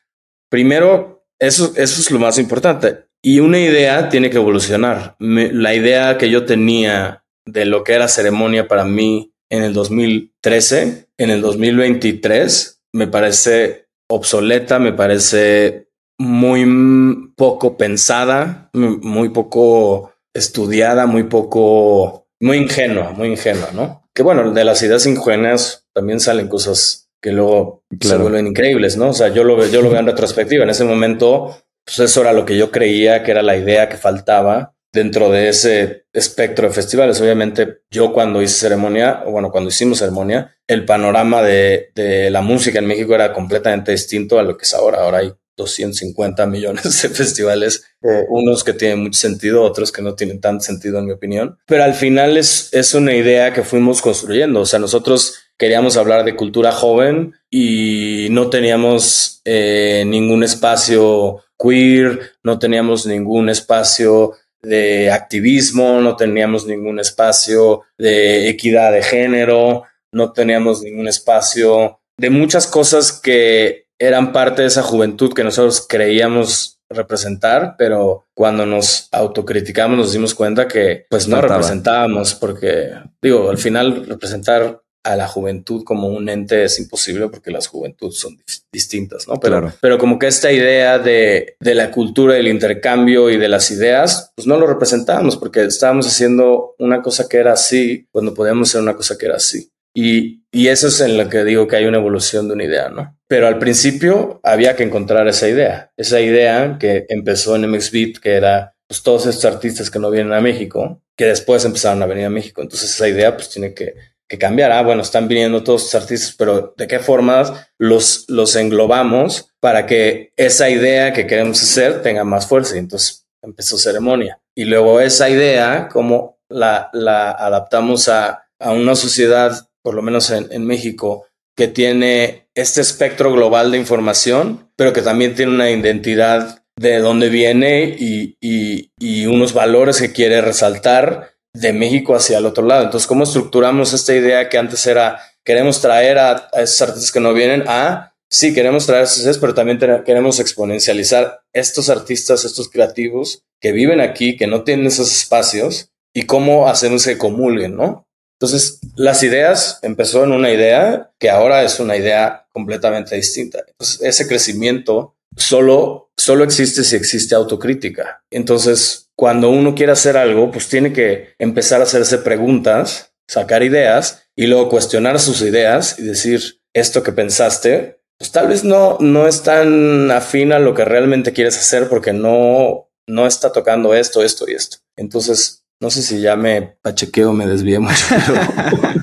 primero, eso, es lo más importante. Y una idea tiene que evolucionar. la idea que yo tenía de lo que era ceremonia para mí en el 2013, en el 2023, me parece obsoleta, me parece muy poco pensada, muy poco estudiada, muy poco, muy ingenua, muy ingenua, ¿no? Que bueno, de las ideas ingenuas también salen cosas que luego se vuelven increíbles, ¿no? O sea, yo lo, yo lo veo en retrospectiva. En ese momento, pues eso era lo que yo creía que era la idea que faltaba dentro de ese espectro de festivales. Obviamente, yo cuando hice ceremonia, o bueno, cuando hicimos ceremonia, el panorama de, de, la música en México era completamente distinto a lo que es ahora. Ahora hay 250 millones de festivales, eh, unos que tienen mucho sentido, otros que no tienen tanto sentido, en mi opinión. Pero al final es, es una idea que fuimos construyendo. O sea, nosotros queríamos hablar de cultura joven y no teníamos eh, ningún espacio queer, no teníamos ningún espacio de activismo, no teníamos ningún espacio de equidad de género, no teníamos ningún espacio de muchas cosas que eran parte de esa juventud que nosotros creíamos representar, pero cuando nos autocriticamos nos dimos cuenta que pues no representábamos porque digo, al final representar a la juventud como un ente es imposible porque las juventudes son distintas, ¿no? Pero, pero como que esta idea de, de, la cultura del intercambio y de las ideas, pues no lo representábamos porque estábamos haciendo una cosa que era así cuando podíamos hacer una cosa que era así. Y, y eso es en lo que digo que hay una evolución de una idea, ¿no? Pero al principio había que encontrar esa idea, esa idea que empezó en MXBeat, que era pues, todos estos artistas que no vienen a México, que después empezaron a venir a México. Entonces esa idea pues tiene que, que cambiar. Ah, bueno, están viniendo todos estos artistas, pero ¿de qué formas los, los englobamos para que esa idea que queremos hacer tenga más fuerza? Y entonces empezó ceremonia. Y luego esa idea, cómo la, la adaptamos a, a una sociedad, por lo menos en, en México, que tiene este espectro global de información, pero que también tiene una identidad de dónde viene y, y, y, unos valores que quiere resaltar de México hacia el otro lado. Entonces, ¿cómo estructuramos esta idea que antes era, queremos traer a, esos artistas que no vienen a, sí, queremos traer a esos, pero también queremos exponencializar estos artistas, estos creativos que viven aquí, que no tienen esos espacios y cómo hacemos que comulguen, ¿no? Entonces, las ideas empezó en una idea que ahora es una idea completamente distinta. Ese crecimiento solo, solo existe si existe autocrítica. Entonces, cuando uno quiere hacer algo, pues tiene que empezar a hacerse preguntas, sacar ideas y luego cuestionar sus ideas y decir, esto que pensaste, pues tal vez no, no es tan afín a lo que realmente quieres hacer porque no, no está tocando esto, esto y esto. Entonces, no sé si ya me pachequeo, me desvié mucho, pero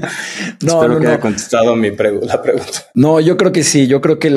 no, espero que haya contestado mi la pregunta. No, yo creo que sí. Yo creo que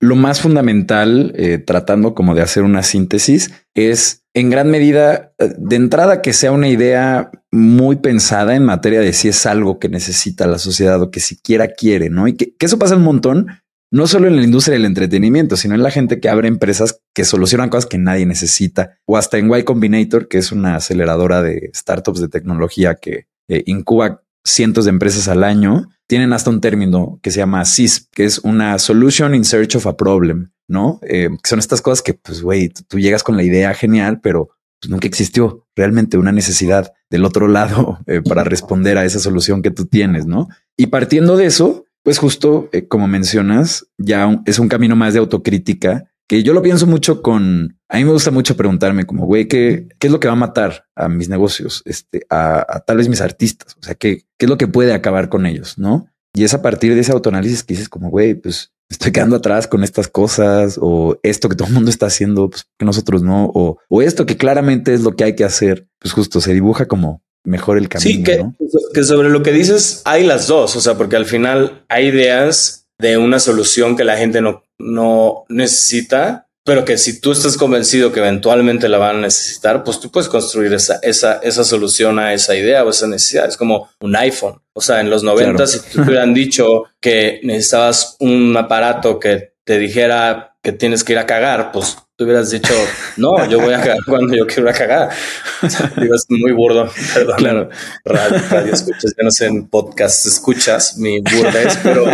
lo más fundamental, eh, tratando como de hacer una síntesis, es en gran medida eh, de entrada que sea una idea muy pensada en materia de si es algo que necesita la sociedad o que siquiera quiere, ¿no? Y que, eso pasa un montón no solo en la industria del entretenimiento, sino en la gente que abre empresas que solucionan cosas que nadie necesita, o hasta en Y Combinator, que es una aceleradora de startups de tecnología que eh, incuba cientos de empresas al año, tienen hasta un término que se llama SISP, que es una Solution in Search of a Problem, ¿no? Eh, son estas cosas que, pues, güey, tú llegas con la idea genial, pero pues, nunca existió realmente una necesidad del otro lado eh, para responder a esa solución que tú tienes, ¿no? Y partiendo de eso, pues justo eh, como mencionas, ya es un camino más de autocrítica que yo lo pienso mucho con, a mí me gusta mucho preguntarme como, güey, ¿qué, ¿qué es lo que va a matar a mis negocios? Este, a, tal vez mis artistas, o sea, ¿qué, ¿qué es lo que puede acabar con ellos? ¿No? Y es a partir de ese autoanálisis que dices como, güey, pues estoy quedando atrás con estas cosas o esto que todo el mundo está haciendo, pues que nosotros no, o, o esto que claramente es lo que hay que hacer, pues justo se dibuja como mejor el camino. Sí, que, que sobre lo que dices hay las dos, o sea, porque al final hay ideas de una solución que la gente no, no necesita, pero que si tú estás convencido que eventualmente la van a necesitar, pues tú puedes construir esa, esa, esa solución a esa idea o esa necesidad. Es como un iPhone. O sea, en los 90, si te hubieran dicho que necesitabas un aparato que te dijera que tienes que ir a cagar, pues tú hubieras dicho, no, yo voy a cagar cuando yo quiero ir a cagar. digo, es muy burdo. Perdón. Claro. Radio, escuchas, ya no sé en podcast escuchas mi burda es, pero,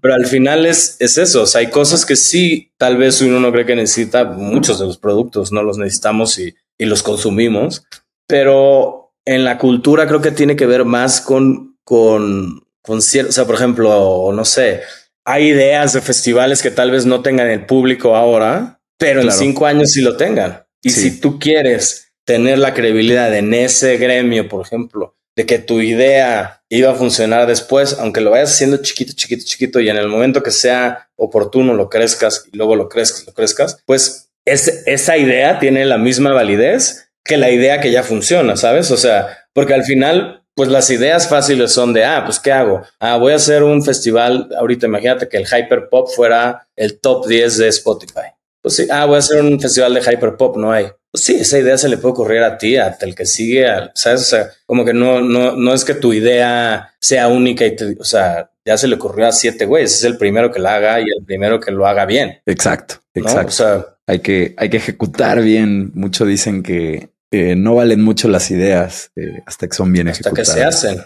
pero al final es, es eso. O sea, hay cosas que sí, tal vez uno no cree que necesita. Muchos de los productos no los necesitamos y, y los consumimos, pero en la cultura creo que tiene que ver más con, con, con cierto, o sea, por ejemplo, no sé, hay ideas de festivales que tal vez no tengan el público ahora, pero en cinco años sí lo tengan. Y si tú quieres tener la credibilidad en ese gremio, por ejemplo, de que tu idea iba a funcionar después, aunque lo vayas haciendo chiquito, chiquito, chiquito, y en el momento que sea oportuno lo crezcas y luego lo crezcas, lo crezcas, pues esa idea tiene la misma validez que la idea que ya funciona, ¿sabes? O sea, porque al final pues las ideas fáciles son de, ah, pues ¿qué hago? Ah, voy a hacer un festival, ahorita imagínate que el Hyperpop fuera el top 10 de Spotify. Pues sí, ah, voy a hacer un festival de Hyperpop, no hay. Pues sí, esa idea se le puede ocurrir a ti, a el que sigue, ¿sabes? O sea, como que no, no, no es que tu idea sea única y te, o sea, ya se le ocurrió a siete güeyes, es el primero que la haga y el primero que lo haga bien. Exacto, exacto. O sea, hay que, hay que ejecutar bien. Mucho dicen que no valen mucho las ideas eh, hasta que son bien hasta que se hacen.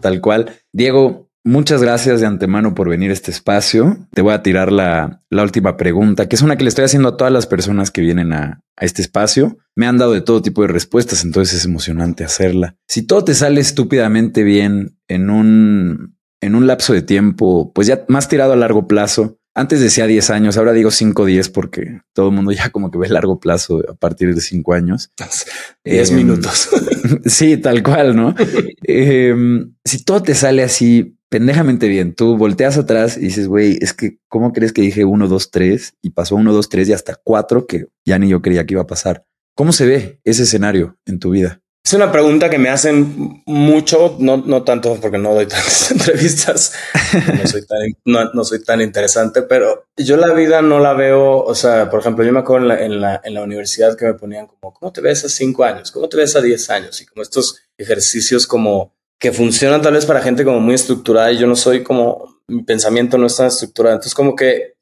tal cual. Diego, muchas gracias de antemano por venir a este espacio. Te voy a tirar la, última pregunta, que es una que le estoy haciendo a todas las personas que vienen a, a este espacio. Me han dado de todo tipo de respuestas, entonces es emocionante hacerla. Si todo te sale estúpidamente bien en un, en un lapso de tiempo, pues ya más tirado a largo plazo, Antes decía 10 años, ahora digo 5 10 porque todo el mundo ya como que ve largo plazo a partir de 5 años. 10 em, minutos. sí, tal cual, ¿no? Em, si todo te sale así pendejamente bien, tú volteas atrás y dices, güey, es que, ¿cómo crees que dije 1, 2, 3 y pasó 1, 2, 3 y hasta 4 que ya ni yo creía que iba a pasar? ¿Cómo se ve ese escenario en tu vida? Es una pregunta que me hacen mucho, no, no tanto porque no doy tantas entrevistas, no soy, tan, no, soy tan interesante, pero yo la vida no la veo, o sea, por ejemplo, yo me acuerdo en la, en la, en la universidad que me ponían como, ¿cómo te ves a cinco años? ¿Cómo te ves a diez años? Y como estos ejercicios como que funcionan tal vez para gente como muy estructurada y yo no soy como, mi pensamiento no es tan estructurado. Entonces como que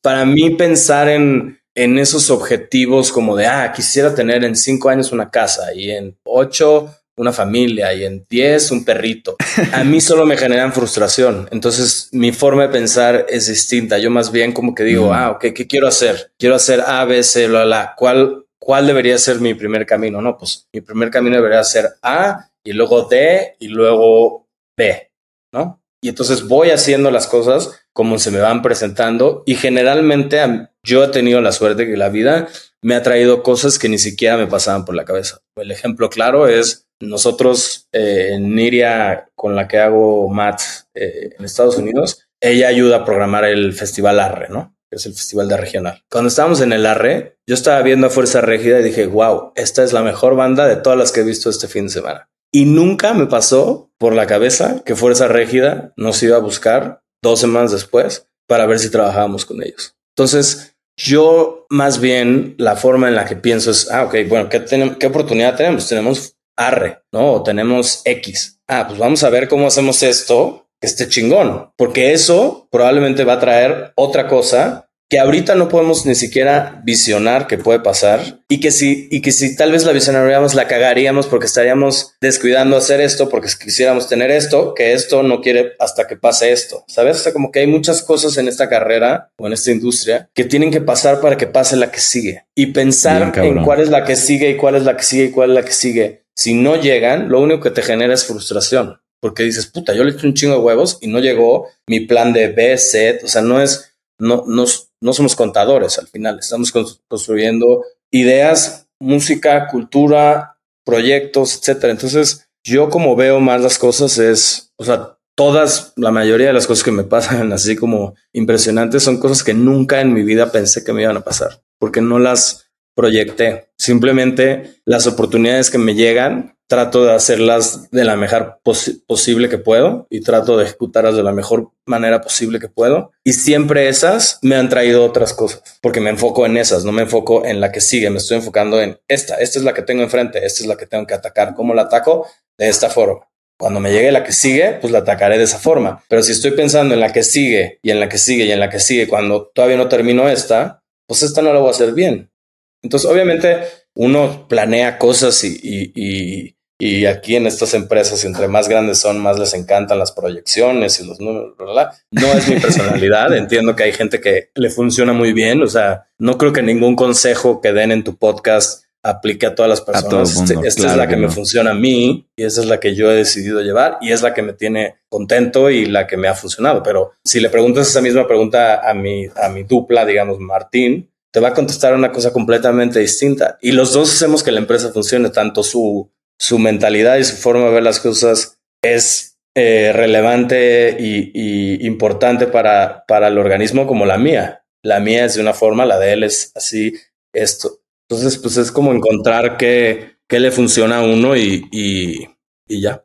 para mí pensar en en esos objetivos como de, ah, quisiera tener en cinco años una casa y en ocho una familia y en diez un perrito. A mí solo me generan frustración. Entonces mi forma de pensar es distinta. Yo más bien como que digo, mm. ah, ok, ¿qué quiero hacer? Quiero hacer A, B, C, la, la. ¿Cuál, ¿Cuál debería ser mi primer camino? No, pues mi primer camino debería ser A y luego D y luego B, ¿no? Y entonces voy haciendo las cosas como se me van presentando y generalmente yo he tenido la suerte que la vida me ha traído cosas que ni siquiera me pasaban por la cabeza. El ejemplo claro es nosotros eh, en Niria, con la que hago Matt eh, en Estados Unidos, ella ayuda a programar el Festival Arre, ¿no? Que es el Festival de Regional. Cuando estábamos en el Arre, yo estaba viendo a Fuerza Régida y dije, wow, esta es la mejor banda de todas las que he visto este fin de semana. Y nunca me pasó por la cabeza que Fuerza Régida nos iba a buscar dos semanas después para ver si trabajábamos con ellos. Entonces, yo más bien la forma en la que pienso es, ah, ok, bueno, ¿qué, qué oportunidad tenemos? Tenemos arre, ¿no? O tenemos X. Ah, pues vamos a ver cómo hacemos esto que esté chingón, porque eso probablemente va a traer otra cosa que ahorita no podemos ni siquiera visionar que puede pasar y que si, y que si tal vez la visionaríamos, la cagaríamos porque estaríamos descuidando hacer esto, porque quisiéramos tener esto, que esto no quiere hasta que pase esto. ¿Sabes? O sea, como que hay muchas cosas en esta carrera o en esta industria que tienen que pasar para que pase la que sigue y pensar en cuál es la que sigue y cuál es la que sigue y cuál es la que sigue. Si no llegan, lo único que te genera es frustración porque dices, puta, yo le eché un chingo de huevos y no llegó mi plan de B, set. O sea, no es, no, no, no somos contadores al final, estamos construyendo ideas, música, cultura, proyectos, etcétera. Entonces, yo como veo más las cosas es, o sea, todas, la mayoría de las cosas que me pasan así como impresionantes son cosas que nunca en mi vida pensé que me iban a pasar, porque no las proyecté. Simplemente las oportunidades que me llegan trato de hacerlas de la mejor posible que puedo y trato de ejecutarlas de la mejor manera posible que puedo. Y siempre esas me han traído otras cosas, porque me enfoco en esas, no me enfoco en la que sigue, me estoy enfocando en esta, esta es la que tengo enfrente, esta es la que tengo que atacar, ¿cómo la ataco? De esta forma. Cuando me llegue la que sigue, pues la atacaré de esa forma. Pero si estoy pensando en la que sigue y en la que sigue y en la que sigue, cuando todavía no termino esta, pues esta no la voy a hacer bien. Entonces, obviamente, uno planea cosas y, y aquí en estas empresas, entre más grandes son, más les encantan las proyecciones y los números. No es mi personalidad. Entiendo que hay gente que le funciona muy bien. O sea, no creo que ningún consejo que den en tu podcast aplique a todas las personas. Este, esta es la que, me funciona a mí y esa es la que yo he decidido llevar y es la que me tiene contento y la que me ha funcionado. Pero si le preguntas esa misma pregunta a mi, a mi dupla, digamos, Martín, te va a contestar una cosa completamente distinta. Y los dos hacemos que la empresa funcione, tanto su su mentalidad y su forma de ver las cosas es eh, relevante y, importante para, para el organismo como la mía. La mía es de una forma, la de él es así, esto. Entonces, pues es como encontrar qué, qué le funciona a uno y, y, ya.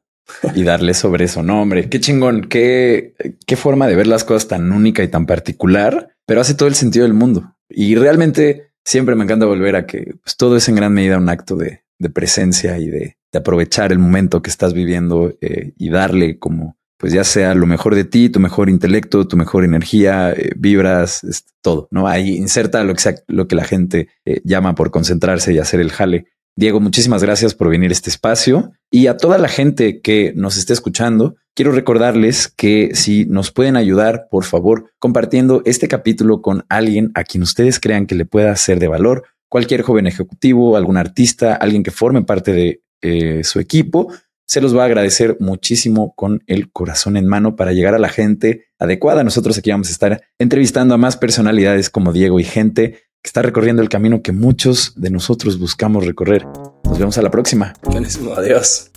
y darle sobre eso. No, hombre, qué chingón, qué, qué forma de ver las cosas tan única y tan particular, pero hace todo el sentido del mundo. Y realmente siempre me encanta volver a que pues, todo es en gran medida un acto de, presencia y de, aprovechar el momento que estás viviendo eh, y darle como, pues ya sea lo mejor de ti, tu mejor intelecto, tu mejor energía, eh, vibras, todo, ¿no? Ahí inserta lo que, lo que la gente eh, llama por concentrarse y hacer el jale. Diego, muchísimas gracias por venir a este espacio y a toda la gente que nos esté escuchando. Quiero recordarles que si nos pueden ayudar, por favor, compartiendo este capítulo con alguien a quien ustedes crean que le pueda ser de valor, cualquier joven ejecutivo, algún artista, alguien que forme parte de eh, su equipo, se los va a agradecer muchísimo con el corazón en mano para llegar a la gente adecuada. Nosotros aquí vamos a estar entrevistando a más personalidades como Diego y gente que está recorriendo el camino que muchos de nosotros buscamos recorrer. Nos vemos a la próxima. Adiós.